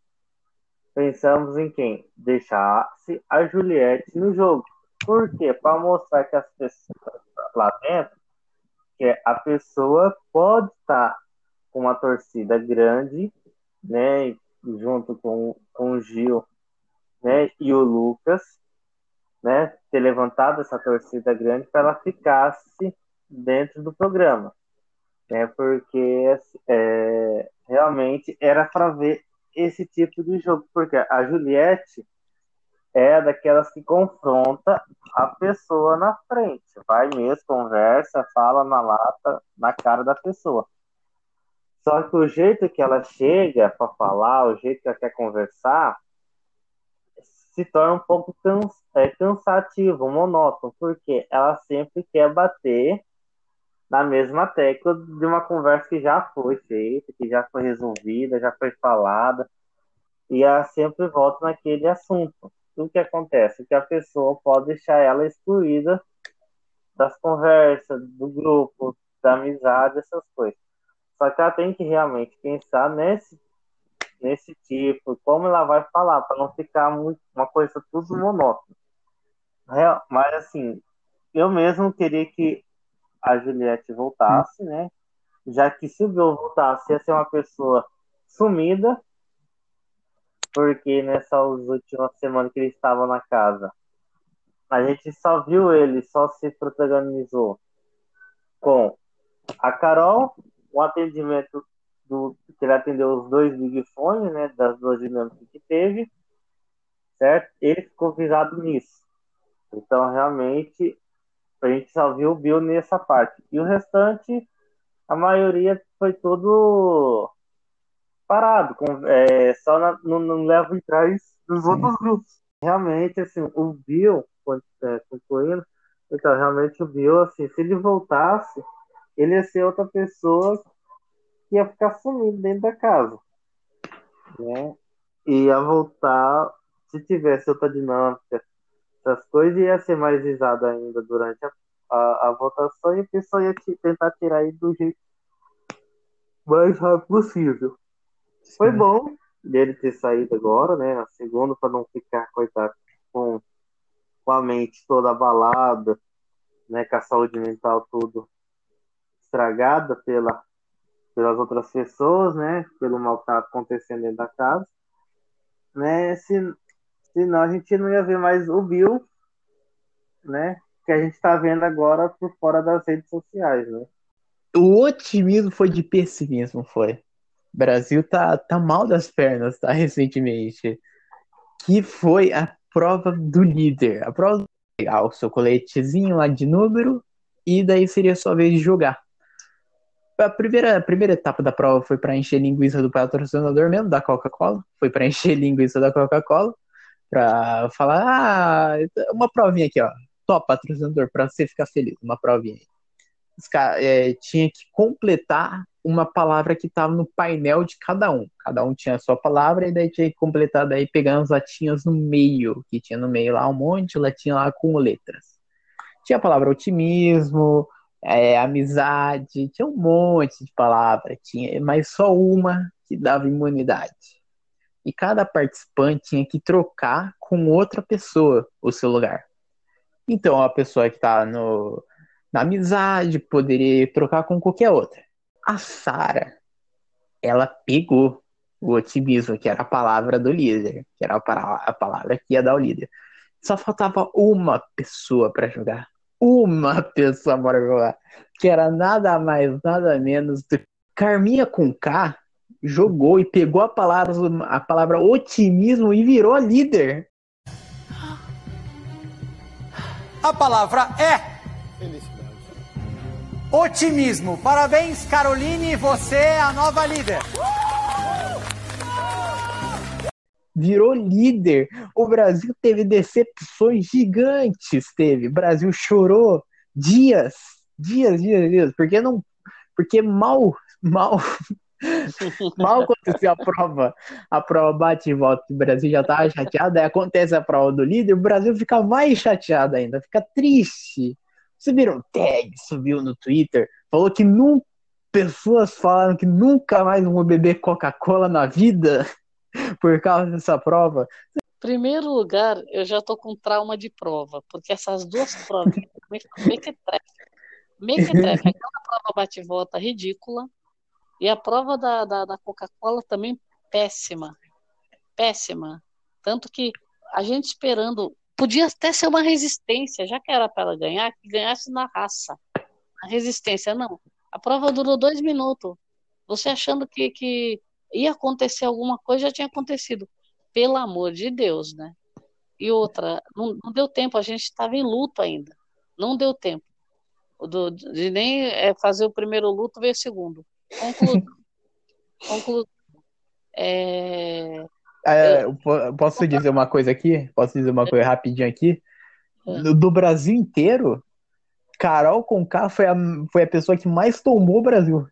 pensamos em quem? Deixasse a Juliette no jogo. Por quê? Para mostrar que as pessoas lá dentro, que a pessoa pode estar com uma torcida grande, né? Junto com, com o Gil né, e o Lucas, né? Ter levantado essa torcida grande para ela ficasse dentro do programa. Né, porque é, realmente era para ver esse tipo de jogo, porque a Juliette é daquelas que confronta a pessoa na frente, vai mesmo, conversa, fala na lata, na cara da pessoa. Só que o jeito que ela chega para falar, o jeito que ela quer conversar, se torna um pouco é, cansativo, monótono, porque ela sempre quer bater na mesma tecla de uma conversa que já foi feita, que já foi resolvida, já foi falada, e ela sempre volta naquele assunto. O que acontece? Que a pessoa pode deixar ela excluída das conversas, do grupo, da amizade, essas coisas. Só que ela tem que realmente pensar nesse, nesse tipo, como ela vai falar, para não ficar muito, uma coisa tudo monótona. Real, mas assim, eu mesmo queria que a Juliette voltasse, né? Já que se o Bill voltasse, ia ser uma pessoa sumida, porque nessas últimas semanas que ele estava na casa, a gente só viu ele, só se protagonizou com a Carol, o atendimento do que ele atendeu os dois Big Fone, né, das duas dinâmicas que teve, certo? Ele ficou visado nisso. Então, realmente, a gente só viu o Bill nessa parte. E o restante, a maioria foi todo parado, com, é, só na, não, não leva em trás dos outros grupos. Realmente, assim, o Bill, é, concluindo, então, realmente o Bill, assim, se ele voltasse, ele ia ser outra pessoa que ia ficar sumindo dentro da casa. Né? Ia voltar, se tivesse outra dinâmica, essas coisas, ia ser mais risado ainda durante a, a, a votação e o pessoal ia tentar tirar ele do jeito mais rápido possível. Sim. Foi bom dele ter saído agora, né? Na segunda, para não ficar, coitado, com, com a mente toda abalada, né? Com a saúde mental tudo estragada pela, pelas outras pessoas, né? Pelo mal que tá acontecendo dentro da casa. Né? Se, senão a gente não ia ver mais o Bill, né? Que a gente está vendo agora por fora das redes sociais, né? O otimismo foi de pessimismo, foi. O Brasil tá, tá mal das pernas, tá? Recentemente. Que foi a prova do líder. A prova do pegar o seu coletezinho lá de número e daí seria sua vez de jogar. A primeira, a primeira etapa da prova foi para encher linguiça do patrocinador mesmo, da Coca-Cola. Foi para encher linguiça da Coca-Cola. Pra falar, ah, uma provinha aqui, ó. Top patrocinador, para você ficar feliz. Uma provinha aí. É, tinha que completar uma palavra que estava no painel de cada um. Cada um tinha a sua palavra e daí tinha que completar, daí pegando as latinhas no meio, que tinha no meio lá um monte de latinha lá com letras. Tinha a palavra otimismo, é, amizade, tinha um monte de palavra, tinha, mas só uma que dava imunidade. E cada participante tinha que trocar com outra pessoa o seu lugar. Então a pessoa que está na amizade poderia trocar com qualquer outra. A Sara, ela pegou o otimismo, que era a palavra do líder, que era a palavra que ia dar o líder. Só faltava uma pessoa para jogar uma pessoa jogar, que era nada mais, nada menos do que Carminha com K jogou e pegou a palavra, a palavra otimismo e virou líder. A palavra é otimismo. Parabéns, Caroline, você é a nova líder. Virou líder. O Brasil teve decepções gigantes, teve. O Brasil chorou dias, dias, dias, dias, porque não, porque mal, mal, mal aconteceu a prova, a prova bate e volta, o Brasil já tava chateado, aí acontece a prova do líder, o Brasil fica mais chateado ainda, fica triste. Viram tag, subiu no Twitter, falou que nunca pessoas falaram que nunca mais vão beber Coca-Cola na vida por causa dessa prova? Primeiro lugar, eu já tô com trauma de prova, porque essas duas provas, mequetrefe, mequetrefe, aquela prova bate-volta ridícula, e a prova da, da, da Coca-Cola também péssima, péssima, tanto que a gente esperando, podia até ser uma resistência, já que era para ela ganhar, que ganhasse na raça, a resistência, não, a prova durou dois minutos, você achando que, que ia acontecer alguma coisa, já tinha acontecido. Pelo amor de Deus, né? E outra, não, não deu tempo, a gente estava em luto ainda. Não deu tempo. Do, de nem é, fazer o primeiro luto, ver o segundo. Conclusão. Conclusão. É, é, eu... Posso dizer uma coisa aqui? Posso dizer uma coisa rapidinho aqui? É. Do Brasil inteiro, Carol Conká foi a, foi a pessoa que mais tomou o Brasil.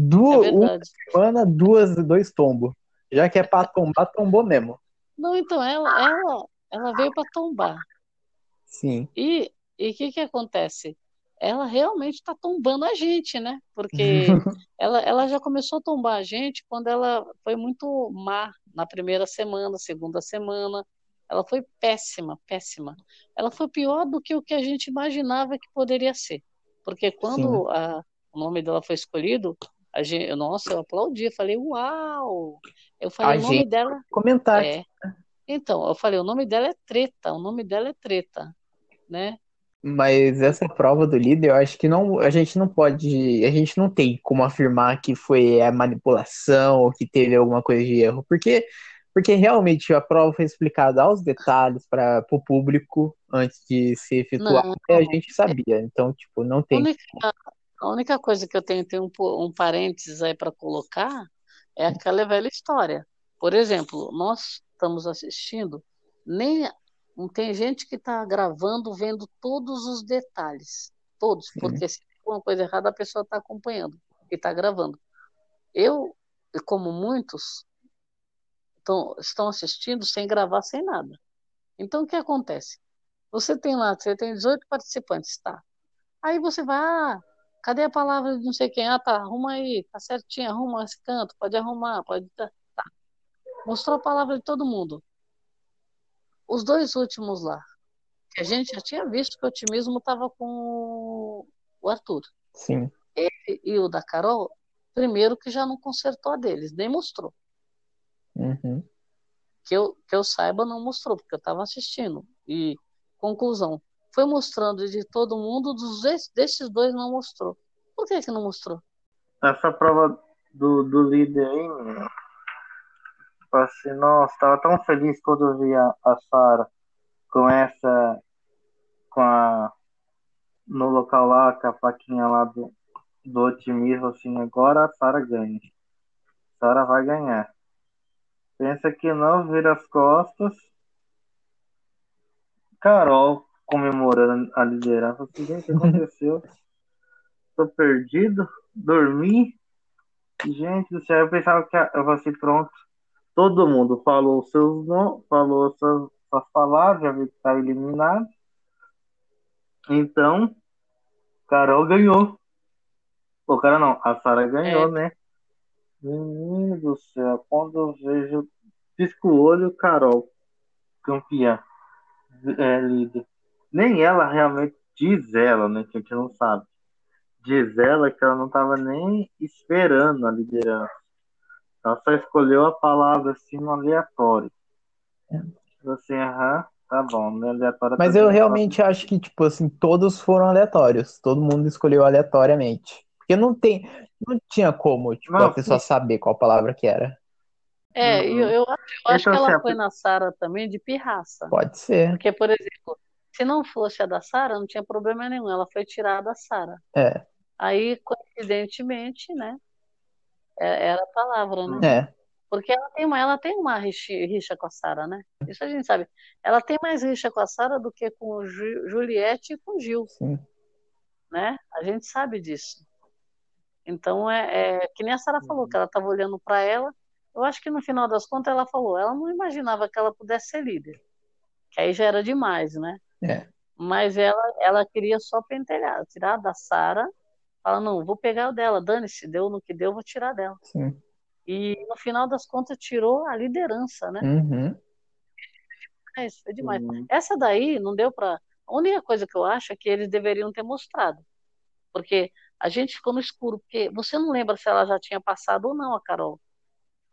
Du é uma semana, duas, dois tombos. Já que é pra tombar, tombou mesmo. Não, então, ela, ela, ela veio para tombar. Sim. E o que que acontece? Ela realmente está tombando a gente, né? Porque ela, ela já começou a tombar a gente quando ela foi muito má na primeira semana, segunda semana. Ela foi péssima, péssima. Ela foi pior do que o que a gente imaginava que poderia ser. Porque quando a, o nome dela foi escolhido, a gente, nossa, eu aplaudi, falei, uau! Eu falei, a o nome dela. Comentar. É. Então, eu falei, o nome dela é treta, o nome dela é treta, né? Mas essa prova do líder, eu acho que não, a gente não pode, a gente não tem como afirmar que foi a manipulação ou que teve alguma coisa de erro, porque Porque realmente a prova foi explicada aos detalhes para o público antes de ser efetuada e a gente sabia. Então, tipo, não A tem. única, a única coisa que eu tenho, tenho um, um parênteses aí para colocar é aquela velha história. Por exemplo, nós estamos assistindo, nem não tem gente que está gravando, vendo todos os detalhes, todos, Sim. porque se for uma coisa errada, a pessoa está acompanhando e está gravando. Eu, como muitos, tão, estão assistindo sem gravar, sem nada. Então, o que acontece? Você tem lá, você tem 18 participantes, tá? Aí você vai, ah, cadê a palavra de não sei quem? Ah, tá, arruma aí, tá certinho, arruma esse canto, pode arrumar, pode. Tá. tá. Mostrou a palavra de todo mundo. Os dois últimos lá, que a gente já tinha visto que o otimismo estava com o Arthur. Sim. Ele e o da Carol, primeiro que já não consertou a deles, nem mostrou. Uhum. Que eu, que eu saiba, não mostrou, porque eu estava assistindo. E, conclusão, foi mostrando de todo mundo, dos des- desses dois não mostrou. Por que que não mostrou? Essa prova do, do líder aí. Tipo assim, nossa, tava tão feliz quando eu vi a, a Sara com essa. com a. no local lá, com a plaquinha lá do, do otimismo, assim, agora a Sara ganha. Sara vai ganhar. Pensa que não, vira as costas. Carol comemorando a liderança. Assim, gente, o que aconteceu? Tô perdido, dormi. Gente do céu, eu pensava que eu fosse assim, pronto. Todo mundo falou seus nomes, falou suas, suas palavras, já viu que tá eliminado. Então, Carol ganhou. O cara não, a Sara ganhou, né? Menino do céu, quando eu vejo, pisco o olho, Carol, campeã, é, líder. Nem ela realmente diz ela, né? Que a gente não sabe. Diz ela que ela não estava nem esperando a liderança. Ela só escolheu a palavra assim no aleatório. Tipo Assim, aham, tá bom, no aleatório. Mas tá eu bem. realmente acho que, tipo assim, todos foram aleatórios. Todo mundo escolheu aleatoriamente. Porque não tem, não tinha como, tipo, Não, a pessoa saber qual palavra que era. É, e eu, eu acho, eu acho Então, que assim, ela a foi na Sara também de pirraça. Pode ser. Porque, por exemplo, se não fosse a da Sara, não tinha problema nenhum. Ela foi tirada da Sara. É, Aí, coincidentemente, né? é- Era a palavra, né? é. Porque ela tem uma, ela tem uma rixa, com a Sara, né? Isso a gente sabe. Ela tem mais rixa com a Sara do que com Juliette e com o Gil, Sim. né? A gente sabe disso. Então é, é que nem a Sara falou que ela estava olhando para ela. Eu acho que no final das contas ela falou, ela não imaginava que ela pudesse ser líder, que aí já era demais, né? É. Mas ela, ela queria só pentelhar, tirar da Sara. Fala, não, vou pegar o dela, dane-se, deu no que deu, vou tirar dela. Sim. E no final das contas tirou a liderança, né? Uhum. É, isso foi demais. Uhum. Essa daí não deu pra. A única coisa que eu acho é que eles deveriam ter mostrado. Porque a gente ficou no escuro, porque você não lembra se ela já tinha passado ou não, a Carol.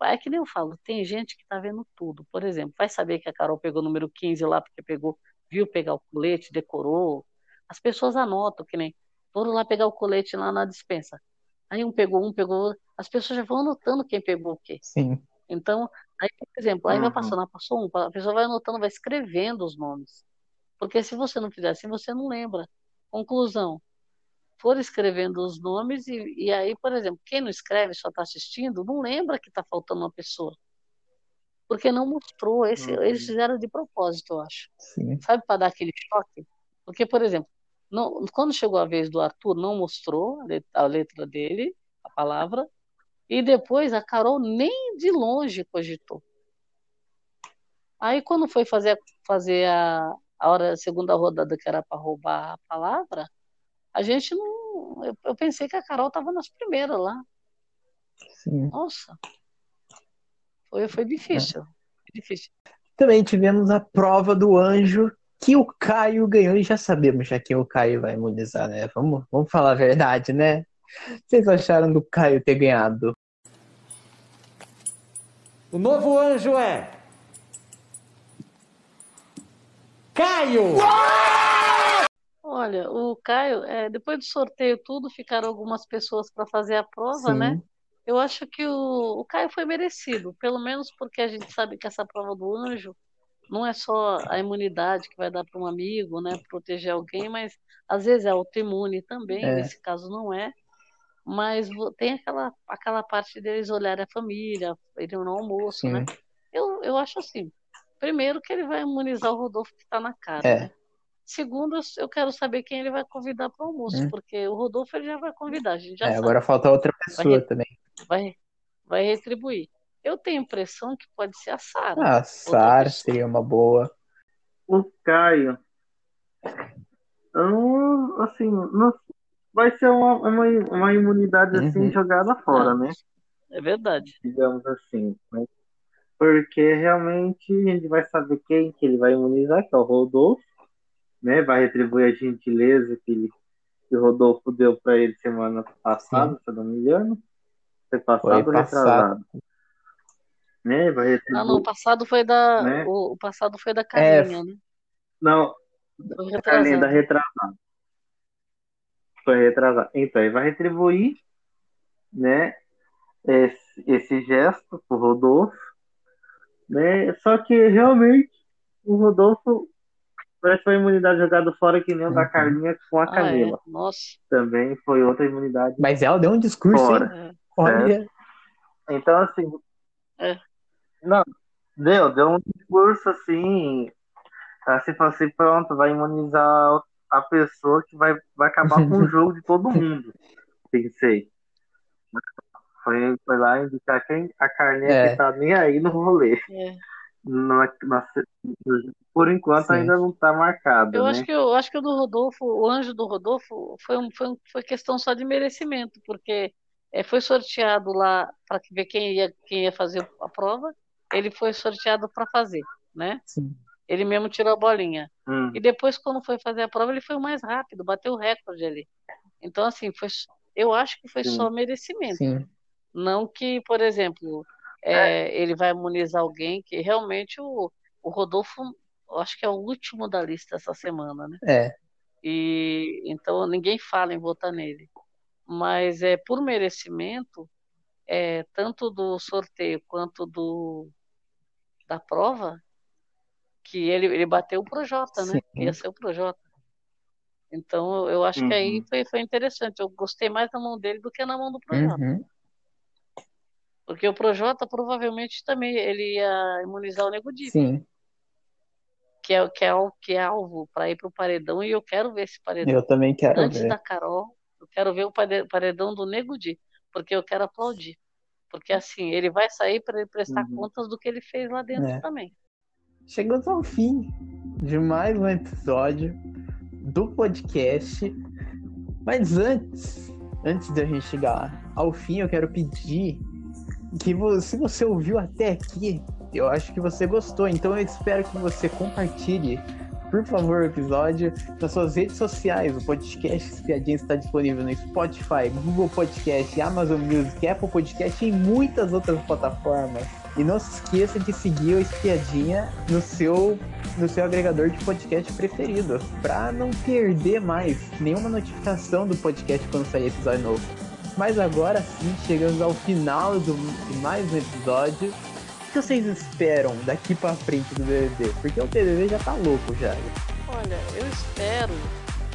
É que nem eu falo, tem gente que tá vendo tudo. Por exemplo, vai saber que a Carol pegou o número 15 lá, porque pegou, viu pegar o colete, decorou. As pessoas anotam, que nem foram lá pegar o colete lá na dispensa. Aí um pegou um, pegou outro. As pessoas já vão anotando quem pegou o quê. Sim. Então, aí, por exemplo, aí vai Uhum. passando, ah, passou um, a pessoa vai anotando, vai escrevendo os nomes. Porque se você não fizer assim, você não lembra. Conclusão. For escrevendo os nomes e, e aí, por exemplo, quem não escreve, só está assistindo, não lembra que está faltando uma pessoa. Porque não mostrou. Esse, Uhum. Eles fizeram de propósito, eu acho. Sim. Sabe, para dar aquele choque? Porque, por exemplo, não- quando chegou a vez do Arthur, não mostrou a let- a letra dele, a palavra, e depois a Carol nem de longe cogitou. Aí, quando foi fazer, fazer a, a hora, a segunda rodada, que era para roubar a palavra, a gente não. Eu, eu pensei que a Carol estava nas primeiras lá. Sim. Nossa, foi, foi difícil. Foi difícil. Também tivemos a prova do anjo que o Caio ganhou e já sabemos já que o Caio vai imunizar, né? Vamos, vamos falar a verdade, né? Vocês acharam do Caio ter ganhado? O novo anjo é. Caio! Olha, o Caio, é, depois do sorteio tudo, ficaram algumas pessoas para fazer a prova, Sim. né? Eu acho que o, o Caio foi merecido, pelo menos porque a gente sabe que essa prova do anjo não é só a imunidade que vai dar para um amigo, né, proteger alguém, mas às vezes é autoimune também, É. nesse caso não é. Mas tem aquela, aquela parte deles olharem a família, irem no almoço, Sim. né? Eu, eu acho assim, primeiro que ele vai imunizar o Rodolfo que está na cara, É. né? Segundo, eu- quero saber quem ele vai convidar para o almoço, Hum. porque o Rodolfo ele já vai convidar, a gente já É, sabe agora falta outra pessoa Vai- também. Vai, vai retribuir. Eu tenho a impressão que pode ser a Sara. Ah, Sara seria uma boa. O Caio. Eu não, assim, não, vai ser uma, uma, uma imunidade assim Uhum. jogada fora, Ah. né? É verdade. Digamos assim. né? Porque realmente a gente vai saber quem que ele vai imunizar, que é o Rodolfo, né? Vai retribuir a gentileza que, ele, que o Rodolfo deu para ele semana passada, se eu não me engano. Foi passado Foi ou passado. retrasado? Né? Vai retribuir. Ah, não, o passado foi da. Né? O, passado foi da É, Carlinha, né? Não, Foi Carlinha, da retrasado. retrasada. Foi retrasado. Então, ele vai retribuir, né, esse, esse gesto pro Rodolfo, né? Só que realmente o Rodolfo parece que foi uma imunidade jogada fora que nem o da Uhum. Carlinha com a Ah, é. Camila. Nossa. Também foi outra imunidade Mas ela deu um discurso, fora. hein? É. Olha. Então, assim. É. Não, deu, deu um discurso assim. Assim, falou assim, pronto, vai imunizar a pessoa que vai, vai acabar com o jogo de todo mundo. Pensei. Foi, foi lá indicar quem a Carlinha É. que tá nem aí no rolê. É. Na- na- por enquanto Sim. ainda não tá marcado, Eu né? acho que eu acho que o do Rodolfo, o anjo do Rodolfo, foi, um, foi, um- foi questão só de merecimento, porque é, foi sorteado lá para ver quem ia, quem ia fazer a prova. Ele foi sorteado para fazer, né? Sim. Ele mesmo tirou a bolinha. Hum, E depois, quando foi fazer a prova, ele foi o mais rápido, bateu o recorde ali. Então, assim, foi, eu acho que foi Sim. só merecimento. Sim. Não que, por exemplo, é, ele vai imunizar alguém, que realmente o, o Rodolfo, eu acho que é o último da lista essa semana, né? É. E então ninguém fala em votar nele. Mas é por merecimento, é, tanto do sorteio quanto do da prova, que ele, ele bateu o Projota, né? Sim. Ia ser o Projota. Então eu acho que aí Uhum. foi, foi interessante. Eu gostei mais na mão dele do que na mão do Projota. Uhum. Porque o Projota provavelmente também ele ia imunizar o Nego Di, Sim. que é, que é, o- que é alvo para ir para o paredão, e eu quero ver esse paredão. Eu também quero Antes ver. da Carol, quero ver o pare- paredão do Nego Di, porque eu quero aplaudir. Porque assim, ele vai sair para ele prestar Uhum. contas do que ele fez lá dentro É. também. Chegamos ao fim de mais um episódio do podcast. Mas antes, antes da gente chegar ao fim, eu quero pedir que vo- se você ouviu até aqui, eu acho que você gostou. Então eu espero que você compartilhe, por favor, o episódio nas suas redes sociais. O podcast Espiadinha está disponível no Spotify, Google Podcast, Amazon Music, Apple Podcast e muitas outras plataformas. E não se esqueça de seguir o Espiadinha no seu, no seu agregador de podcast preferido, para não perder mais nenhuma notificação do podcast quando sair episódio novo. Mas agora sim, chegamos ao final do, de mais um episódio. O que vocês esperam daqui pra frente do BBB? Porque o BBB já tá louco já. Olha, eu espero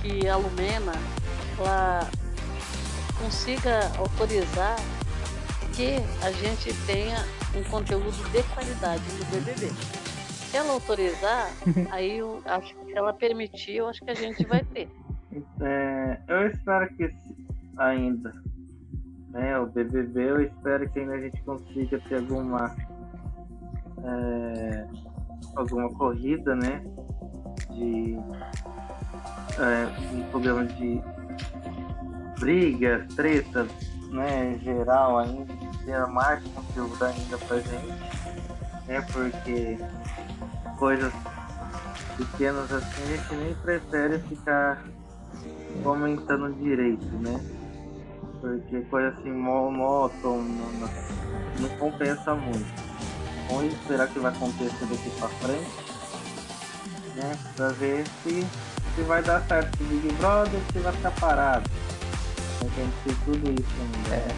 que a Lumena ela consiga autorizar que a gente tenha um conteúdo de qualidade no BBB. Se ela autorizar, aí eu acho que se ela permitir, eu acho que a gente vai ter. É, eu espero que ainda, né, o BBB, eu espero que ainda a gente consiga ter alguma é, alguma corrida, né, de é, um programa de brigas, tretas, né, geral ainda, ter mais conteúdo ainda pra gente, né, porque coisas pequenas assim a gente nem prefere ficar comentando direito, né? Porque coisa assim monótona não, não compensa muito. O que vai acontecer daqui pra frente, né? Pra ver se, se vai dar certo o Big Brother, se vai ficar parado. Né, que tem tudo isso ainda. né?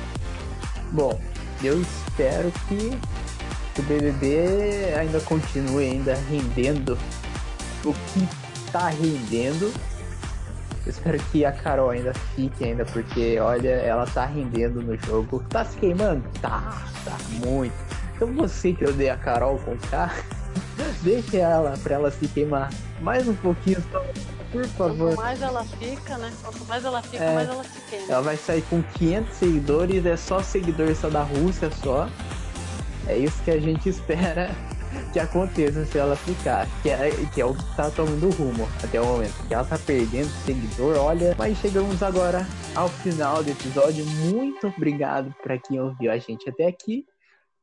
Bom, eu espero que o BBB ainda continue ainda rendendo o que tá rendendo. Eu espero que a Carol ainda fique ainda, porque olha, ela tá rendendo no jogo. Tá se queimando? Tá, tá muito. Então você que odeia a Carol com K, deixe ela pra ela se queimar mais um pouquinho só, por favor. Quanto mais ela fica, né? Quanto mais ela fica, É. mais ela se queima. Ela vai sair com 500 seguidores, é só seguidor só da Rússia só. É isso que a gente espera que aconteça se ela ficar, que é, que é o que tá tomando rumo até o momento. Que ela tá perdendo seguidor, olha. Mas chegamos agora ao final do episódio. Muito obrigado para quem ouviu a gente até aqui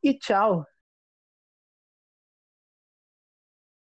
e tchau.